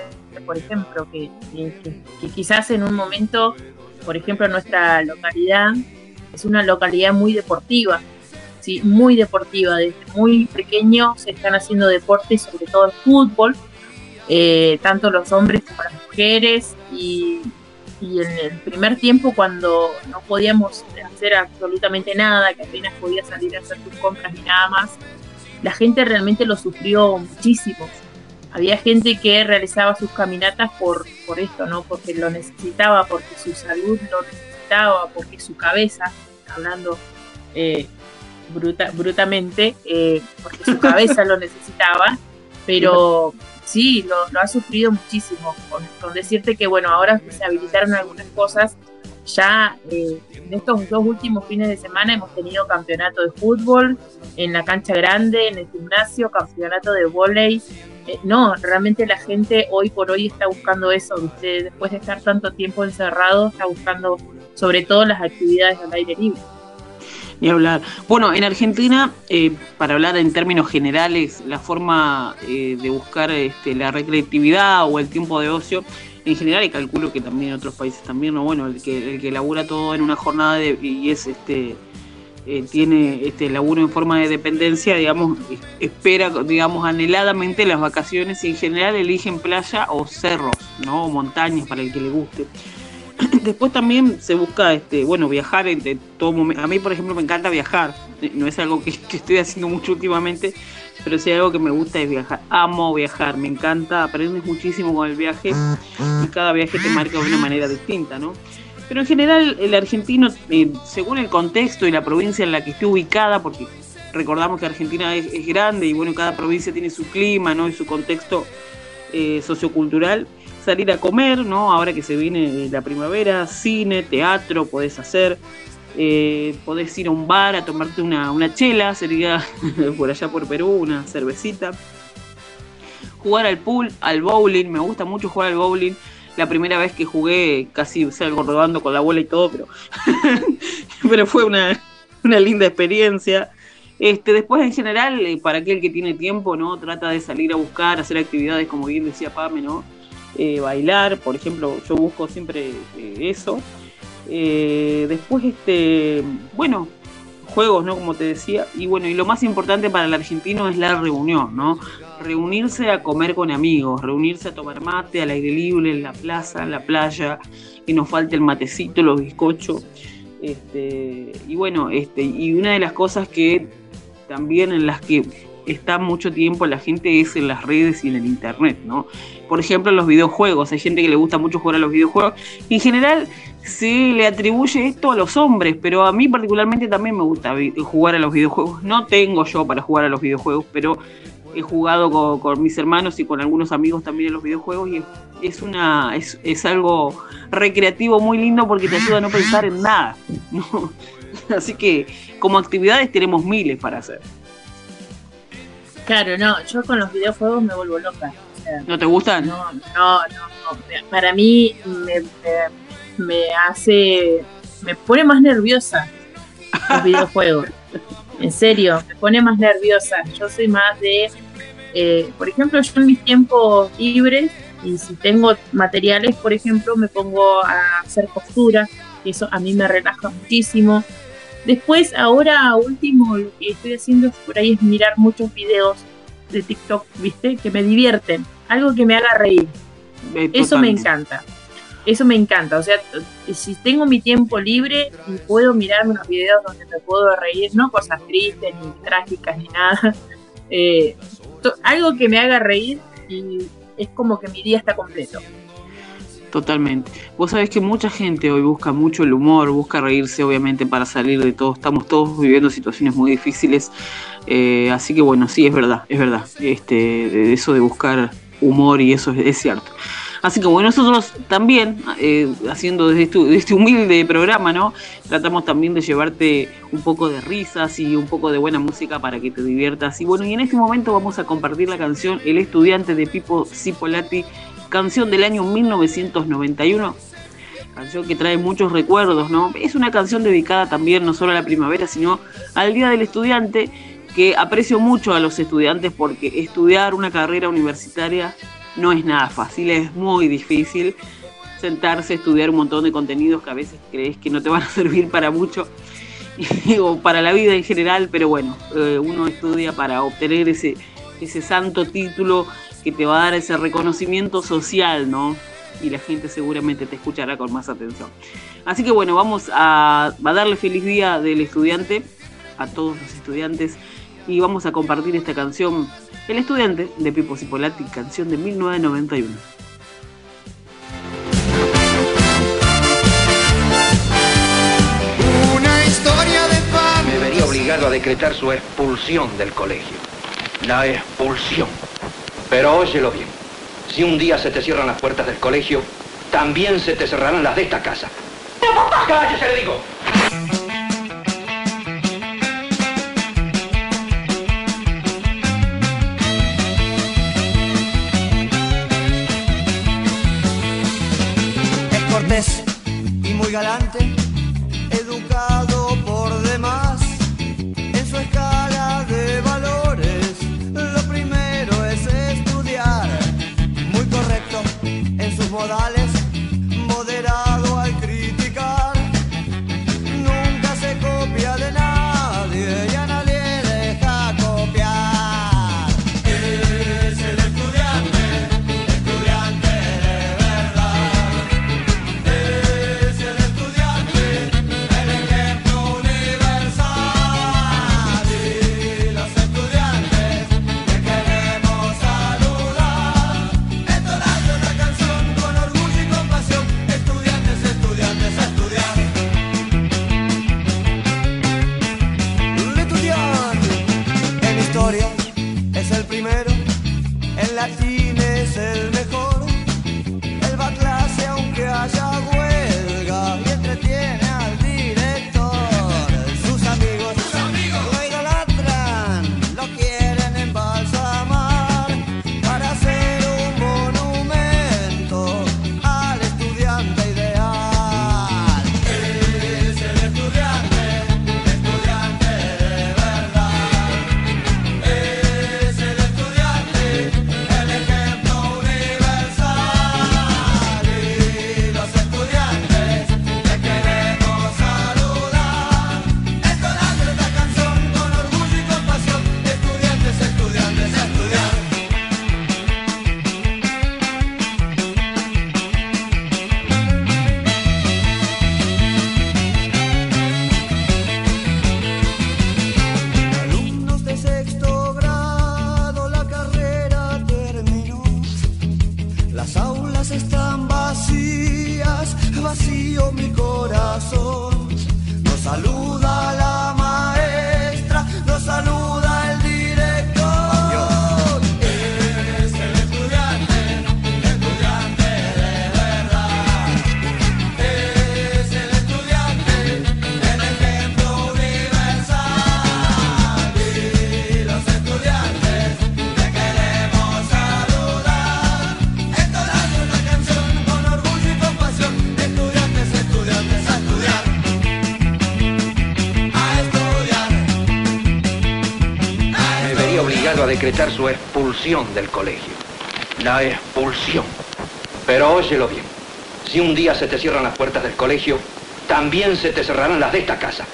por ejemplo, que, quizás en un momento, por ejemplo, nuestra localidad es una localidad muy deportiva, sí, muy deportiva. Desde muy pequeño se están haciendo deportes, sobre todo el fútbol, eh, tanto los hombres como las mujeres. Y, y en el primer tiempo, cuando no podíamos hacer absolutamente nada, que apenas podía salir a hacer tus compras y nada más, la gente realmente lo sufrió muchísimo. Había gente que realizaba sus caminatas por, por esto, ¿no? Porque lo necesitaba, porque su salud lo necesitaba, porque su cabeza, hablando eh, bruta, brutamente, eh, porque su cabeza lo necesitaba, pero sí, lo, lo ha sufrido muchísimo. Con, decirte que, bueno, ahora se habilitaron algunas cosas ya eh, en estos dos últimos fines de semana hemos tenido campeonato de fútbol en la cancha grande, en el gimnasio, campeonato de volei. Eh, no, realmente la gente hoy por hoy está buscando eso, después de estar tanto tiempo encerrado, está buscando sobre todo las actividades al aire libre. Y hablar. Bueno, en Argentina, eh, para hablar en términos generales, la forma eh, de buscar este, la recreatividad o el tiempo de ocio en general y calculo que también en otros países también, ¿no? bueno, el que, el que labura todo en una jornada de, y es este eh, tiene este laburo en forma de dependencia, digamos, espera, digamos, anheladamente las vacaciones y en general eligen playa o cerros, ¿no? O montañas para el que le guste. Después también se busca, este, bueno, viajar en todo momento. A mí, por ejemplo, me encanta viajar. No es algo que, estoy haciendo mucho últimamente, pero hay algo que me gusta es viajar. Amo viajar, me encanta, aprendes muchísimo con el viaje y cada viaje te marca de una manera distinta, ¿no? Pero en general el argentino, eh, según el contexto y la provincia en la que esté ubicada, porque recordamos que Argentina es, grande y bueno, cada provincia tiene su clima, ¿no? Y su contexto eh, sociocultural, salir a comer, ¿no? Ahora que se viene la primavera, cine, teatro, podés hacer, eh, podés ir a un bar a tomarte una, una chela, sería por allá por Perú, una cervecita. Jugar al pool, al bowling, me gusta mucho jugar al bowling. La primera vez que jugué casi salgo rodando con la bola y todo, pero, pero fue una, una linda experiencia. Este, después, en general, eh, para aquel que tiene tiempo, ¿no? Trata de salir a buscar, hacer actividades, como bien decía Pame, ¿no? Eh, bailar, por ejemplo, yo busco siempre eh, eso. Eh, después, este, bueno, juegos, ¿no? Como te decía. Y bueno, y lo más importante para el argentino es la reunión, ¿no? Reunirse a comer con amigos, reunirse a tomar mate al aire libre, en la plaza, en la playa, que nos falte el matecito, los bizcochos. Este, y bueno, este, y una de las cosas que también en las que está mucho tiempo la gente es en las redes y en el internet, ¿no? Por ejemplo, los videojuegos. Hay gente que le gusta mucho jugar a los videojuegos. En general, se le atribuye esto a los hombres, pero a mí particularmente también me gusta jugar a los videojuegos. No tengo yo para jugar a los videojuegos, pero he jugado con, mis hermanos y con algunos amigos también a los videojuegos y es una es, es, algo recreativo muy lindo porque te ayuda a no pensar en nada. Así que como actividades tenemos miles para hacer. Claro, no, yo con los videojuegos me vuelvo loca. ¿No te gustan? No, no, no. Para mí me me hace, me pone más nerviosa los videojuegos. En serio, me pone más nerviosa. Yo soy más de, eh, por ejemplo, yo en mis tiempos libres y si tengo materiales, por ejemplo, me pongo a hacer costura, y eso a mí me relaja muchísimo. Después, ahora último, lo que estoy haciendo por ahí es mirar muchos videos de TikTok, ¿viste? Que me divierten, algo que me haga reír. Eh, eso me encanta eso me encanta. O sea, si tengo mi tiempo libre y puedo mirarme unos videos donde me puedo reír, no cosas tristes, ni trágicas, ni nada. Eh, algo que me haga reír y es como que mi día está completo. Totalmente. Vos sabés que mucha gente hoy busca mucho el humor, busca reírse, obviamente, para salir de todo. Estamos todos viviendo situaciones muy difíciles. Eh, así que bueno, sí, es verdad, es verdad. Este, eso de buscar humor y eso es cierto. Así que bueno, nosotros también, eh, haciendo desde este, este, humilde programa, ¿no? Tratamos también de llevarte un poco de risas y un poco de buena música para que te diviertas. Y bueno, y en este momento vamos a compartir la canción El estudiante de Pipo Cipolati, canción del año 1991 canción que trae muchos recuerdos, ¿no? Es una canción dedicada también no solo a la primavera, sino al Día del Estudiante, que aprecio mucho a los estudiantes porque estudiar una carrera universitaria no es nada fácil, es muy difícil sentarse estudiar un montón de contenidos que a veces crees que no te van a servir para mucho o para la vida en general, pero bueno, eh, uno estudia para obtener ese, ese santo título que te va a dar ese reconocimiento social, ¿no? Y la gente seguramente te escuchará con más atención. Así que bueno, vamos a, a darle feliz día del estudiante a todos los estudiantes y vamos a compartir esta canción el estudiante de Pipo Cipolati, canción de 1991. Una historia de paz. Me vería obligado a decretar su expulsión del colegio. La expulsión. Pero óyelo bien. Si un día se te cierran las puertas del colegio, también se te cerrarán las de esta casa. ¡Cállese, le digo! y muy galante, decretar su expulsión del colegio. La expulsión. Pero óyelo bien. Si un día se te cierran las puertas del colegio, también se te cerrarán las de esta casa.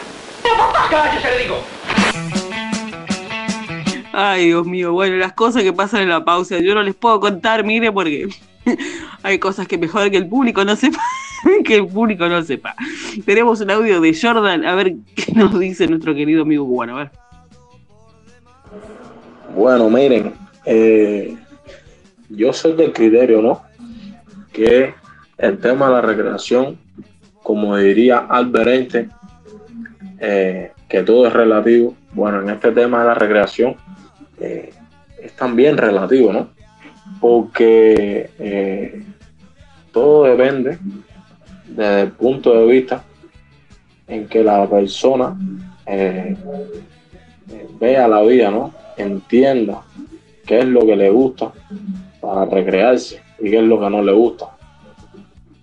¡Cállese, le digo! Ay, Dios mío, bueno, las cosas que pasan en la pausa, yo no les puedo contar, mire, porque hay cosas que mejor que el público no sepa, que el público no sepa. Tenemos un audio de Jordan, a ver qué nos dice nuestro querido amigo cubano, a ver. Bueno, miren, eh, yo soy del criterio, ¿no? Que el tema de la recreación, como diría Albert Einstein, eh, que todo es relativo. Bueno, en este tema de la recreación eh, es también relativo, ¿no? Porque todo depende desde el punto de vista en que la persona vea la vida, ¿no? Entienda qué es lo que le gusta para recrearse y qué es lo que no le gusta.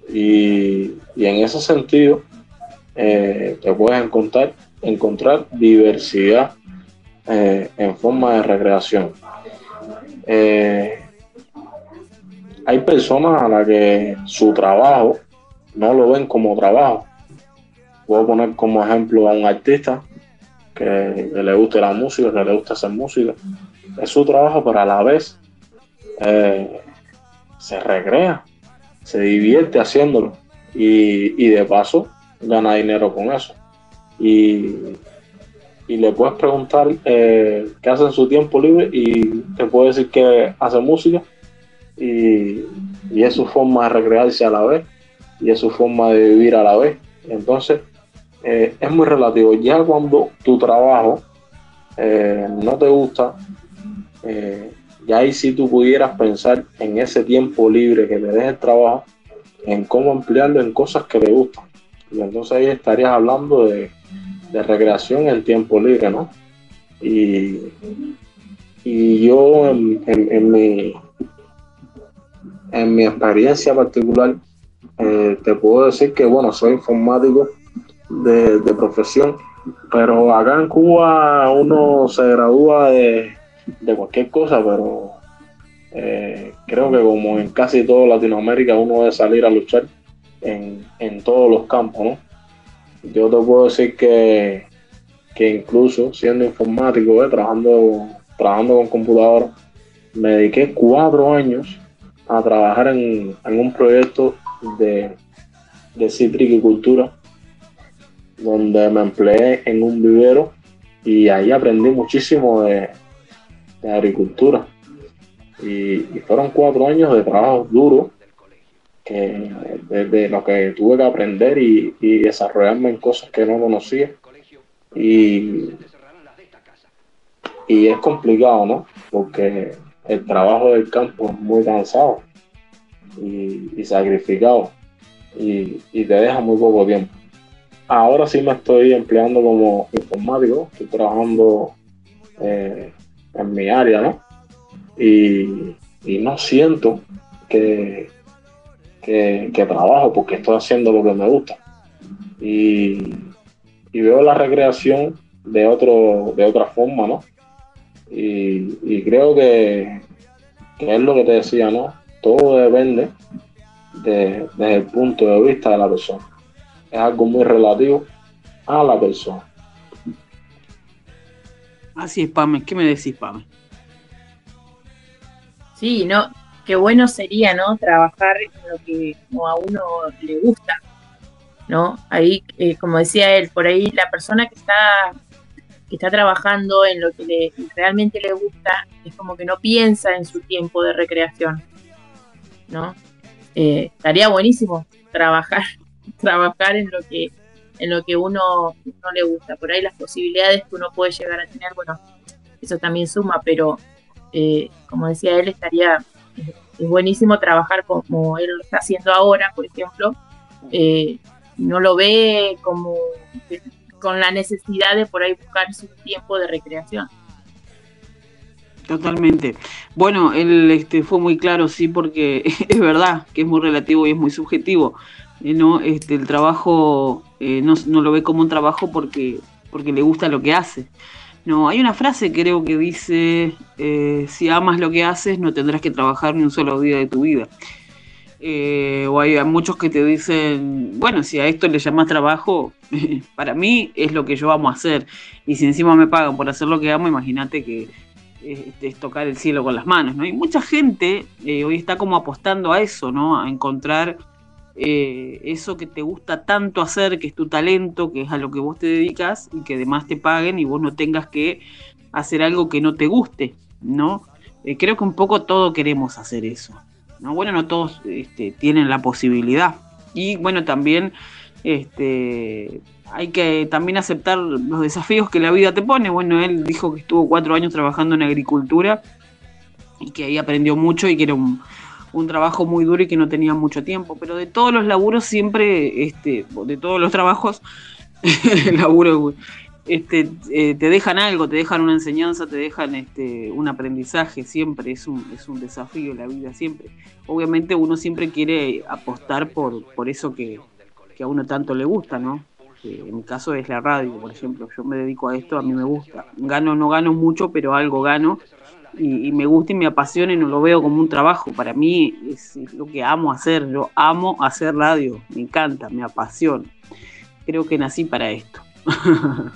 Y, en ese sentido, eh, te puedes encontrar, encontrar diversidad eh, en forma de recreación. Eh, hay personas a las que su trabajo no lo ven como trabajo. Puedo poner como ejemplo a un artista que, le guste la música, que le gusta hacer música. Es su trabajo, pero a la vez eh, se recrea, se divierte haciéndolo y, de paso gana dinero con eso. Y, le puedes preguntar eh, qué hace en su tiempo libre y te puede decir que hace música y, y, es su forma de recrearse a la vez y es su forma de vivir a la vez. Entonces, es muy relativo. Ya cuando tu trabajo eh, no te gusta, eh, ya ahí si tú pudieras pensar en ese tiempo libre que te deja el trabajo, en cómo emplearlo en cosas que te gustan. Y entonces ahí estarías hablando de, recreación en tiempo libre, ¿no? Y, yo en, mi, en mi experiencia particular, te puedo decir que, bueno, soy informático de, profesión, pero acá en Cuba uno se gradúa de, cualquier cosa, pero eh, creo que como en casi toda Latinoamérica uno debe salir a luchar en, todos los campos. Yo te puedo decir que, que incluso siendo informático, eh, trabajando, trabajando con computadora, me dediqué cuatro años a trabajar en, un proyecto de, de citricultura donde me empleé en un vivero y ahí aprendí muchísimo de, agricultura. Y, fueron cuatro años de trabajo duro, que, de, lo que tuve que aprender y, desarrollarme en cosas que no conocía. Y, y es complicado, ¿no? Porque el trabajo del campo es muy cansado y, sacrificado y, y te deja muy poco tiempo. Ahora sí me estoy empleando como informático, estoy trabajando eh, en mi área, ¿no? Y, no siento que, que, trabajo porque estoy haciendo lo que me gusta. Y, veo la recreación de, otro, de otra forma, ¿no? Y, creo que, es lo que te decía, ¿no? Todo depende desde el punto de vista de la persona es algo muy relativo a la persona. Así es, Pame. ¿Qué me decís, Pame? Sí, no, qué bueno sería, ¿no? Trabajar en lo que a uno le gusta, ¿no? Ahí, eh, como decía él, por ahí la persona que está que está trabajando en lo que le, realmente le gusta es como que no piensa en su tiempo de recreación, ¿no? Eh, estaría buenísimo trabajar trabajar en lo que en lo que uno no le gusta. Por ahí las posibilidades que uno puede llegar a tener, bueno, eso también suma, pero eh, como decía él, estaría, es buenísimo trabajar como él lo está haciendo ahora, por ejemplo, eh, no lo ve como con la necesidad de por ahí buscar su tiempo de recreación. Totalmente. Bueno, él este, fue muy claro, sí, porque es verdad que es muy relativo y es muy subjetivo. Eh, no este el trabajo eh, no, lo ve como un trabajo porque porque le gusta lo que hace no hay una frase creo que dice eh, si amas lo que haces no tendrás que trabajar ni un solo día de tu vida o hay muchos que te dicen bueno si a esto le llamas trabajo para mí es lo que yo amo hacer y si encima me pagan por hacer lo que amo imagínate que es tocar el cielo con las manos, ¿no? Y mucha gente hoy está como apostando a eso, ¿no? A encontrar eh, eso que te gusta tanto hacer, que es tu talento, que es a lo que vos te dedicas y que además te paguen y vos no tengas que hacer algo que no te guste, ¿no? Eh, creo que un poco todos queremos hacer eso, ¿no? Bueno, no todos este, tienen la posibilidad. Y bueno, también este, hay que también aceptar los desafíos que la vida te pone. Bueno, él dijo que estuvo cuatro años trabajando en agricultura y que ahí aprendió mucho y que era un, un trabajo muy duro y que no tenía mucho tiempo, pero de todos los laburos siempre, este, de todos los trabajos, el laburo este, eh, te dejan algo, te dejan una enseñanza, te dejan este, un aprendizaje, siempre es un, es un desafío la vida, siempre. Obviamente uno siempre quiere apostar por, por eso que, que a uno tanto le gusta, ¿no? en mi caso es la radio, por ejemplo, yo me dedico a esto, a mí me gusta. Gano, no gano mucho, pero algo gano y, me gusta y me apasiona y no lo veo como un trabajo. Para mí es, lo que amo hacer, yo amo hacer radio, me encanta, me apasiona. Creo que nací para esto.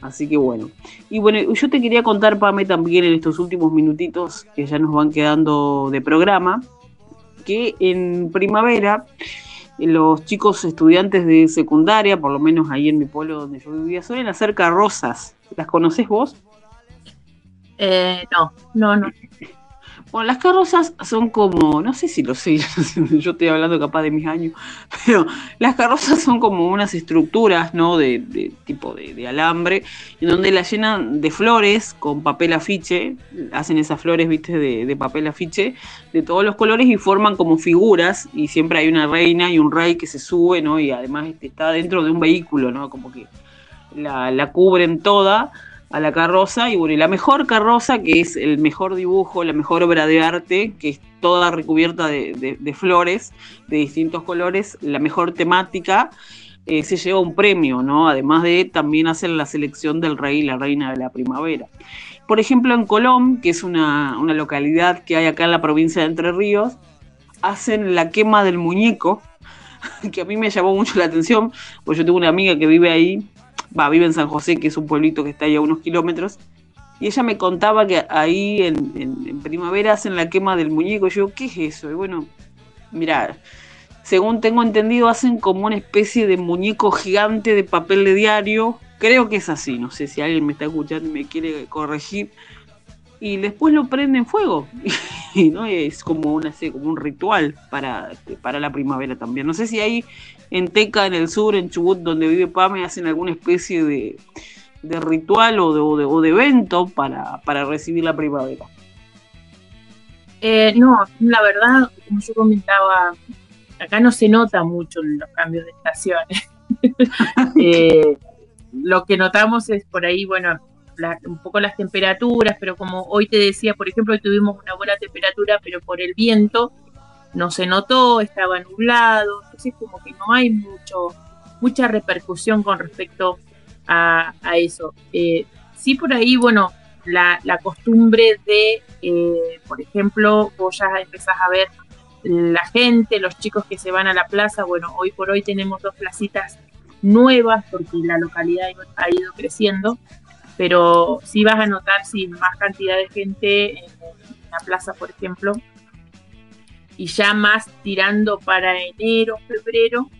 Así que bueno. Y bueno, yo te quería contar, Pame, también en estos últimos minutitos que ya nos van quedando de programa, que en primavera los chicos estudiantes de secundaria, por lo menos ahí en mi pueblo donde yo vivía, suelen hacer carrozas. ¿Las conoces vos? Eh, no, no, no. Bueno, las carrozas son como, no sé si lo sé, yo estoy hablando capaz de mis años, pero las carrozas son como unas estructuras, ¿no? De, tipo de, alambre, en donde las llenan de flores con papel afiche, hacen esas flores, viste, de, papel afiche, de todos los colores y forman como figuras, y siempre hay una reina y un rey que se sube, ¿no? Y además este, está dentro de un vehículo, ¿no? Como que la, la cubren toda a la carroza y bueno, y la mejor carroza, que es el mejor dibujo, la mejor obra de arte, que es toda recubierta de, flores de distintos colores, la mejor temática, eh, se lleva un premio, ¿no? Además de también hacer la selección del rey y la reina de la primavera. Por ejemplo, en Colón, que es una, una localidad que hay acá en la provincia de Entre Ríos, hacen la quema del muñeco, que a mí me llamó mucho la atención, pues yo tengo una amiga que vive ahí va, vive en San José, que es un pueblito que está ahí a unos kilómetros, y ella me contaba que ahí en, primavera hacen la quema del muñeco. Y yo, ¿qué es eso? Y bueno, mira, según tengo entendido, hacen como una especie de muñeco gigante de papel de diario. Creo que es así, no sé si alguien me está escuchando y me quiere corregir. Y después lo prenden fuego. y ¿no? es como, una, como un ritual para, para la primavera también. No sé si hay en Teca, en el sur, en Chubut, donde vive Pame, hacen alguna especie de, ritual o de, o de, evento para, recibir la primavera. Eh, no, la verdad, como yo comentaba, acá no se nota mucho los cambios de estaciones. Eh, lo que notamos es por ahí, bueno, un poco las temperaturas, pero como hoy te decía, por ejemplo, hoy tuvimos una buena temperatura, pero por el viento no se notó, estaba nublado, entonces como que no hay mucho, mucha repercusión con respecto a, eso. Eh, sí por ahí, bueno, la, costumbre de, eh, por ejemplo, vos ya empezás a ver la gente, los chicos que se van a la plaza, bueno, hoy por hoy tenemos dos placitas nuevas porque la localidad ha ido creciendo, pero sí vas a notar sí, más cantidad de gente en la plaza, por ejemplo, y ya más tirando para enero, febrero,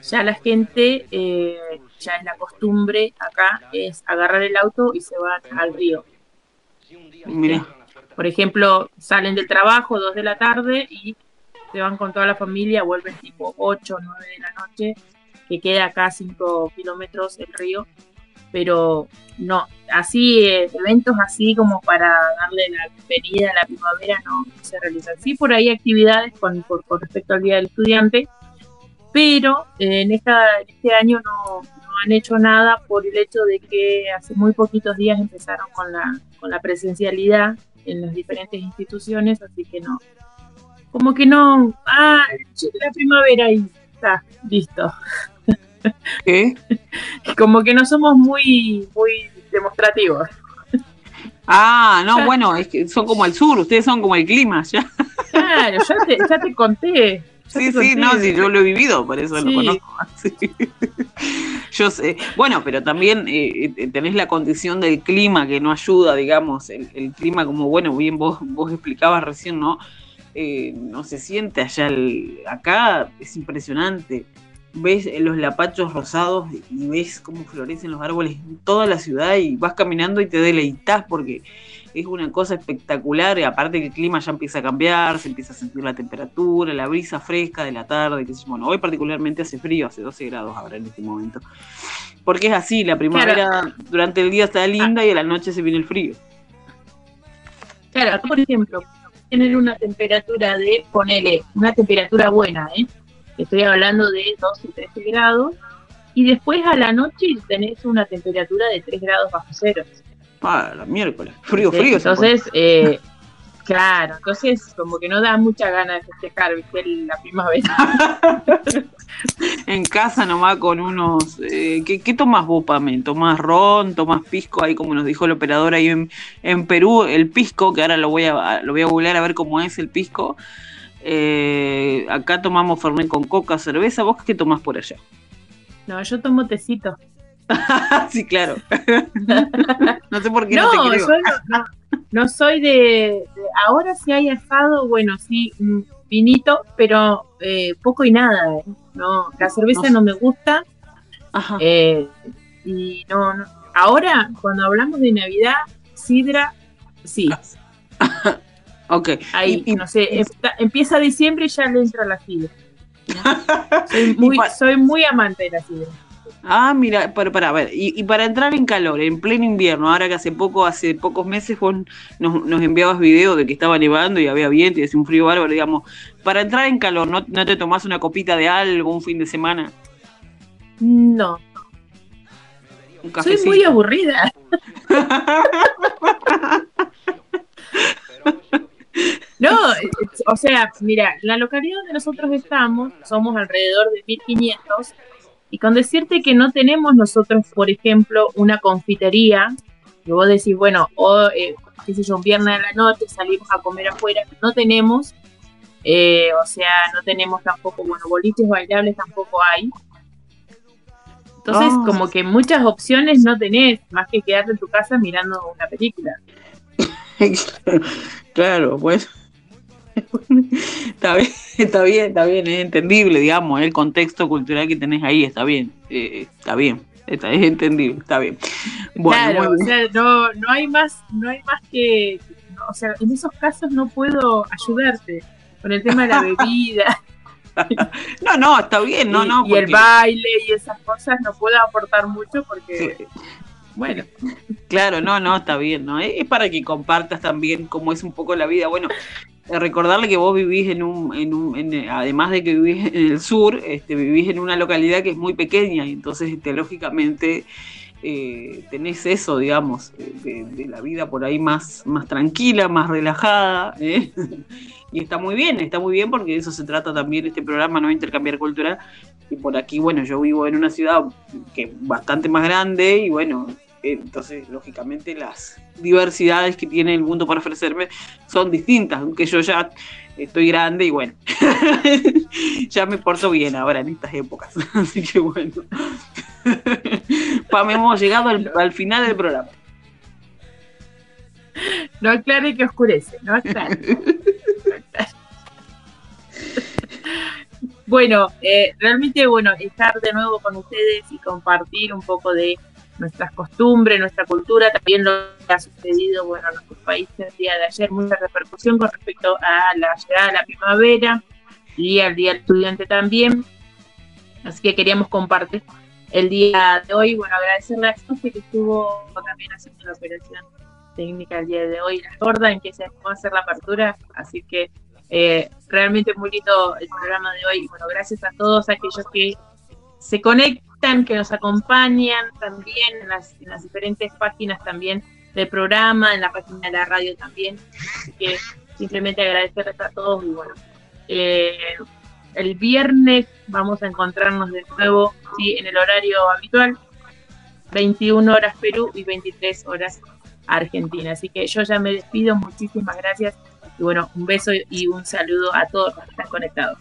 ya la gente, eh, ya es la costumbre acá, es agarrar el auto y se van al río. Mira. Por ejemplo, salen del trabajo dos de la tarde y se van con toda la familia, vuelven tipo 8 o 9 de la noche, que queda acá 5 kilómetros el río, pero no, así, eh, eventos así como para darle la bienvenida a la primavera no, se realizan. Sí, por ahí actividades con, respecto al Día del Estudiante, pero eh, en, esta, este año no, han hecho nada por el hecho de que hace muy poquitos días empezaron con la, con la presencialidad en las diferentes instituciones, así que no. Como que no, ah, la primavera ahí está, listo. ¿Qué? Como que no somos muy, muy demostrativos. Ah, no, bueno, es que son como el sur, ustedes son como el clima, ya. Claro, ya te, ya te conté. sí, sí, no, sí, yo lo he vivido, por eso lo conozco. Yo sé. Bueno, pero también eh, eh, tenés la condición del clima que no ayuda, digamos, el, el clima como, bueno, bien vos, vos explicabas recién, ¿no? Eh, no se siente allá, el, acá es impresionante ves los lapachos rosados y ves cómo florecen los árboles en toda la ciudad y vas caminando y te deleitas porque es una cosa espectacular y aparte que el clima ya empieza a cambiar, se empieza a sentir la temperatura, la brisa fresca de la tarde, que bueno, hoy particularmente hace frío, hace 12 grados ahora en este momento. Porque es así, la primavera durante el día está linda y a la noche se viene el frío. Claro, por ejemplo, tener una temperatura de, ponele, una temperatura buena, ¿eh? Estoy hablando de 12 y 13 grados. Y después a la noche tenés una temperatura de 3 grados bajo cero. Ah, la miércoles. Frío, frío. Entonces, eh, claro, entonces como que no da mucha gana de festejar, viste, la primavera. en casa nomás con unos... Eh, ¿qué, ¿Qué tomás vos, Pame? ¿Tomás ron? ¿Tomás pisco? Ahí como nos dijo el operador ahí en, en Perú, el pisco, que ahora lo voy a, lo voy a googlear a ver cómo es el pisco. Eh, acá tomamos Fernet con coca, cerveza. ¿Vos qué tomás por allá? No, yo tomo tecito. sí, claro. no sé por qué no, no, te creo. yo no, no, soy de, de- Ahora sí hay asado, bueno, sí, un vinito, pero eh, poco y nada. ¿eh? No, la cerveza No. no me gusta. Ajá. eh, y no, no. Ahora, cuando hablamos de Navidad, sidra, sí. ok. Ahí, Y- no sé, empieza diciembre y ya le entra la sidra. Soy muy, pa- soy muy amante de la sidra. Ah, mira, para, para, a ver, y, y para entrar en calor, en pleno invierno, ahora que hace poco, hace pocos meses vos nos, nos enviabas videos de que estaba nevando y había viento y hacía un frío bárbaro, digamos, para entrar en calor, ¿no, no te tomás una copita de algo un fin de semana? No, Un soy muy aburrida. No, o sea, mira, la localidad donde nosotros estamos, somos alrededor de 1500, y con decirte que no tenemos nosotros, por ejemplo, una confitería, que vos decís, bueno, o, eh, qué sé yo, un viernes a la noche salimos a comer afuera, no tenemos, eh, o sea, no tenemos tampoco, bueno, boliches bailables tampoco hay. Entonces, Ah. como que muchas opciones no tenés, más que quedarte en tu casa mirando una película. claro, pues. Está bien, está bien, está bien, es entendible, digamos, el contexto cultural que tenés ahí está bien, eh, está bien, está, es entendible, está bien. Bueno, claro, o sea, no, no hay más, no hay más que, o sea, en esos casos no puedo ayudarte con el tema de la bebida no, no, está bien, no, y, no, y el baile y esas cosas, no puedo aportar mucho porque, Sí. bueno, Claro, no, no, está bien, ¿no? Es para que compartas también cómo es un poco la vida. Bueno, recordarle que vos vivís en un, en un en, eh, además de que vivís en el sur, este, vivís en una localidad que es muy pequeña y entonces, este, lógicamente, eh, tenés eso, digamos, eh, de, de la vida por ahí más, más tranquila, más relajada, ¿eh? y está muy bien, está muy bien porque de eso se trata también este programa, ¿no? Intercambiar cultura. Y por aquí, bueno, yo vivo en una ciudad que bastante más grande y bueno, eh, entonces lógicamente las diversidades que tiene el mundo para ofrecerme son distintas, aunque yo ya estoy grande y bueno, ya me porto bien ahora en estas épocas. Así que bueno, Pam, hemos llegado al, al final del programa. no aclare que oscurece, no aclare. No aclare. Bueno, eh, realmente, bueno, estar de nuevo con ustedes y compartir un poco de nuestras costumbres, nuestra cultura, también lo que ha sucedido, bueno, en nuestro país el día de ayer, mucha repercusión con respecto a la llegada de la primavera y al Día del Estudiante también. Así que queríamos compartir el día de hoy, bueno, agradecerle a Sofi que estuvo también haciendo la operación técnica el día de hoy, la gorda, en que se animó a hacer la apertura, así que eh, realmente muy lindo el programa de hoy. Bueno, gracias a todos aquellos que se conectan, que nos acompañan también en las, en las diferentes páginas también del programa, en la página de la radio también. Así que simplemente agradecerles a todos y bueno, eh, el viernes vamos a encontrarnos de nuevo sí, en el horario habitual, 21 horas Perú y 23 horas Argentina. Así que yo ya me despido, muchísimas gracias y bueno, un beso y un saludo a todos los que están conectados.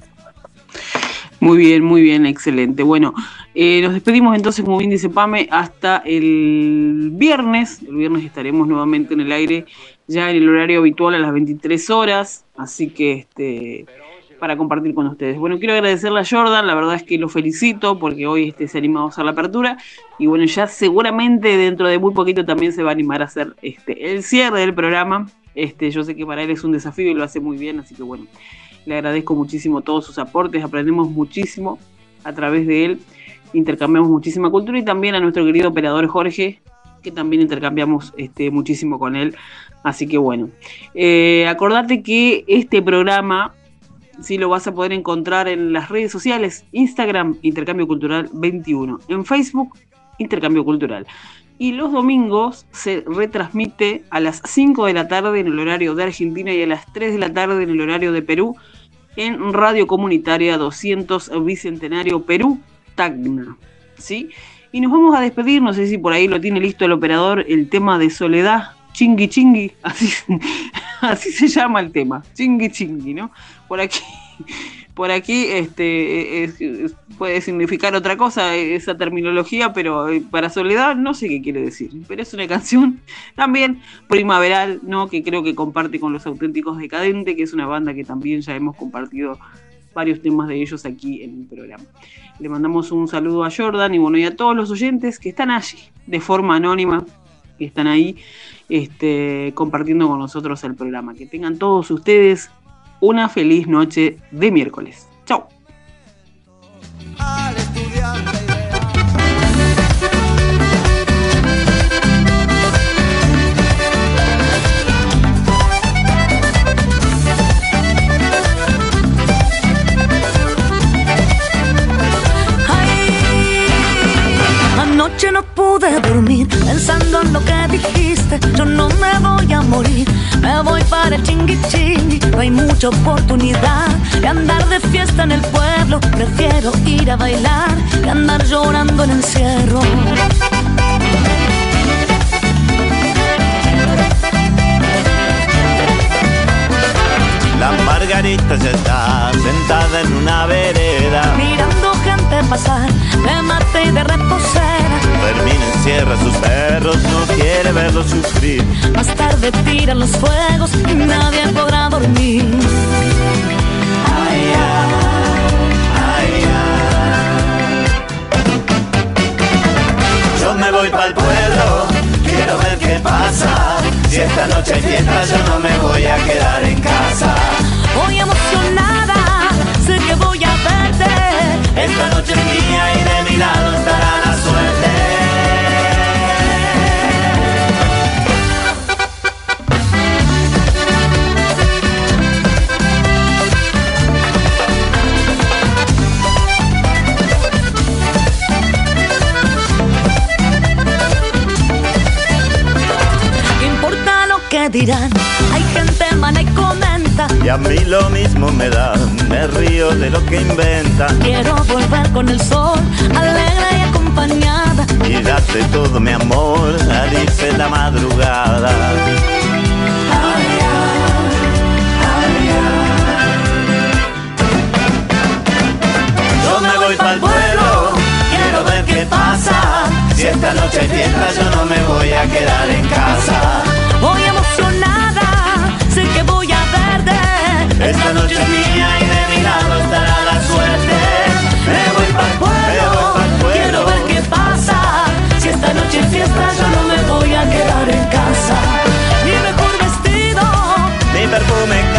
Muy bien, muy bien, excelente. Bueno, eh, nos despedimos entonces, como bien dice Pame, hasta el viernes. El viernes estaremos nuevamente en el aire, ya en el horario habitual a las 23 horas. Así que, este, para compartir con ustedes. Bueno, quiero agradecerle a Jordan, la verdad es que lo felicito porque hoy este, se ha animado a hacer la apertura. Y bueno, ya seguramente dentro de muy poquito también se va a animar a hacer este, el cierre del programa. Este, yo sé que para él es un desafío y lo hace muy bien, así que bueno. Le agradezco muchísimo todos sus aportes, aprendemos muchísimo a través de él, intercambiamos muchísima cultura y también a nuestro querido operador Jorge, que también intercambiamos este, muchísimo con él. Así que bueno, eh, acordate que este programa sí lo vas a poder encontrar en las redes sociales, Instagram, Intercambio Cultural 21, en Facebook, Intercambio Cultural. Y los domingos se retransmite a las 5 de la tarde en el horario de Argentina y a las 3 de la tarde en el horario de Perú en Radio Comunitaria 200 Bicentenario Perú, Tacna. ¿Sí? Y nos vamos a despedir, no sé si por ahí lo tiene listo el operador, el tema de soledad, chingui chingui, así, así se llama el tema, chingui chingui, ¿no? Por aquí por aquí este, puede significar otra cosa esa terminología, pero eh, para Soledad no sé qué quiere decir. Pero es una canción también primaveral, ¿no? Que creo que comparte con los auténticos decadentes, que es una banda que también ya hemos compartido varios temas de ellos aquí en el programa. Le mandamos un saludo a Jordan y bueno, y a todos los oyentes que están allí de forma anónima, que están ahí este, compartiendo con nosotros el programa. Que tengan todos ustedes una feliz noche de miércoles. Chao. No pude dormir pensando en lo que dijiste. Yo no me voy a morir, me voy para el chingui chingui. No hay mucha oportunidad de andar de fiesta en el pueblo. Prefiero ir a bailar que andar llorando en encierro. La Margarita ya está sentada en una vereda. Mirando gente pasar, de mate y de reposera. Fermín encierra a sus perros, no quiere verlos sufrir. Más tarde tiran los fuegos y nadie podrá dormir. Ay, ay, ay. Yo me voy para el pueblo, quiero ver qué pasa. Si esta noche hay fiesta, yo no me voy a quedar en casa. Voy emocionada, sé que voy a verte. Esta noche es mía y de mi lado estará la suerte. Dirán? Hay gente mala y comenta. Y a mí lo mismo me da, me río de lo que inventa. Quiero volver con el sol, alegre y acompañada. Y darte todo mi amor, a dice la madrugada. Ay, ay, ay. Yo me voy para el pueblo, quiero ver qué pasa. Si esta noche fiesta, yo no me voy a quedar en casa. Voy emocionada, Esta noche es mía y de mi lado estará la suerte. Me voy para el pueblo, Quiero ver qué pasa. Si esta noche es fiesta, yo no me voy a quedar en casa. Mi mejor vestido, mi perfume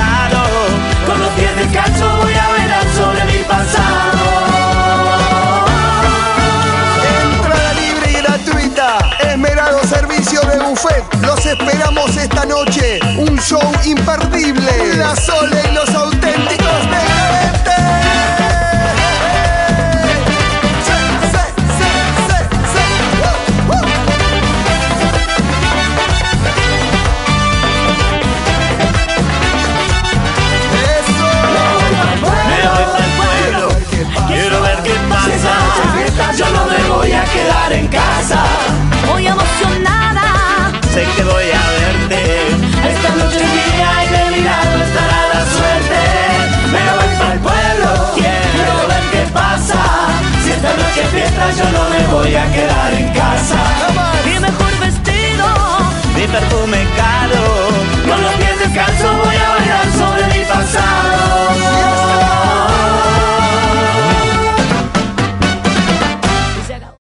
esperamos esta noche. Un show imperdible. La Sole y los auténticos decadentes. Sí, sí, sí, sí, sí. Eso. Me voy para el pueblo, quiero ver qué pasa. Yo no me voy a quedar en casa. Yo no me voy a quedar en casa. Mi mejor vestido, Mi perfume caro.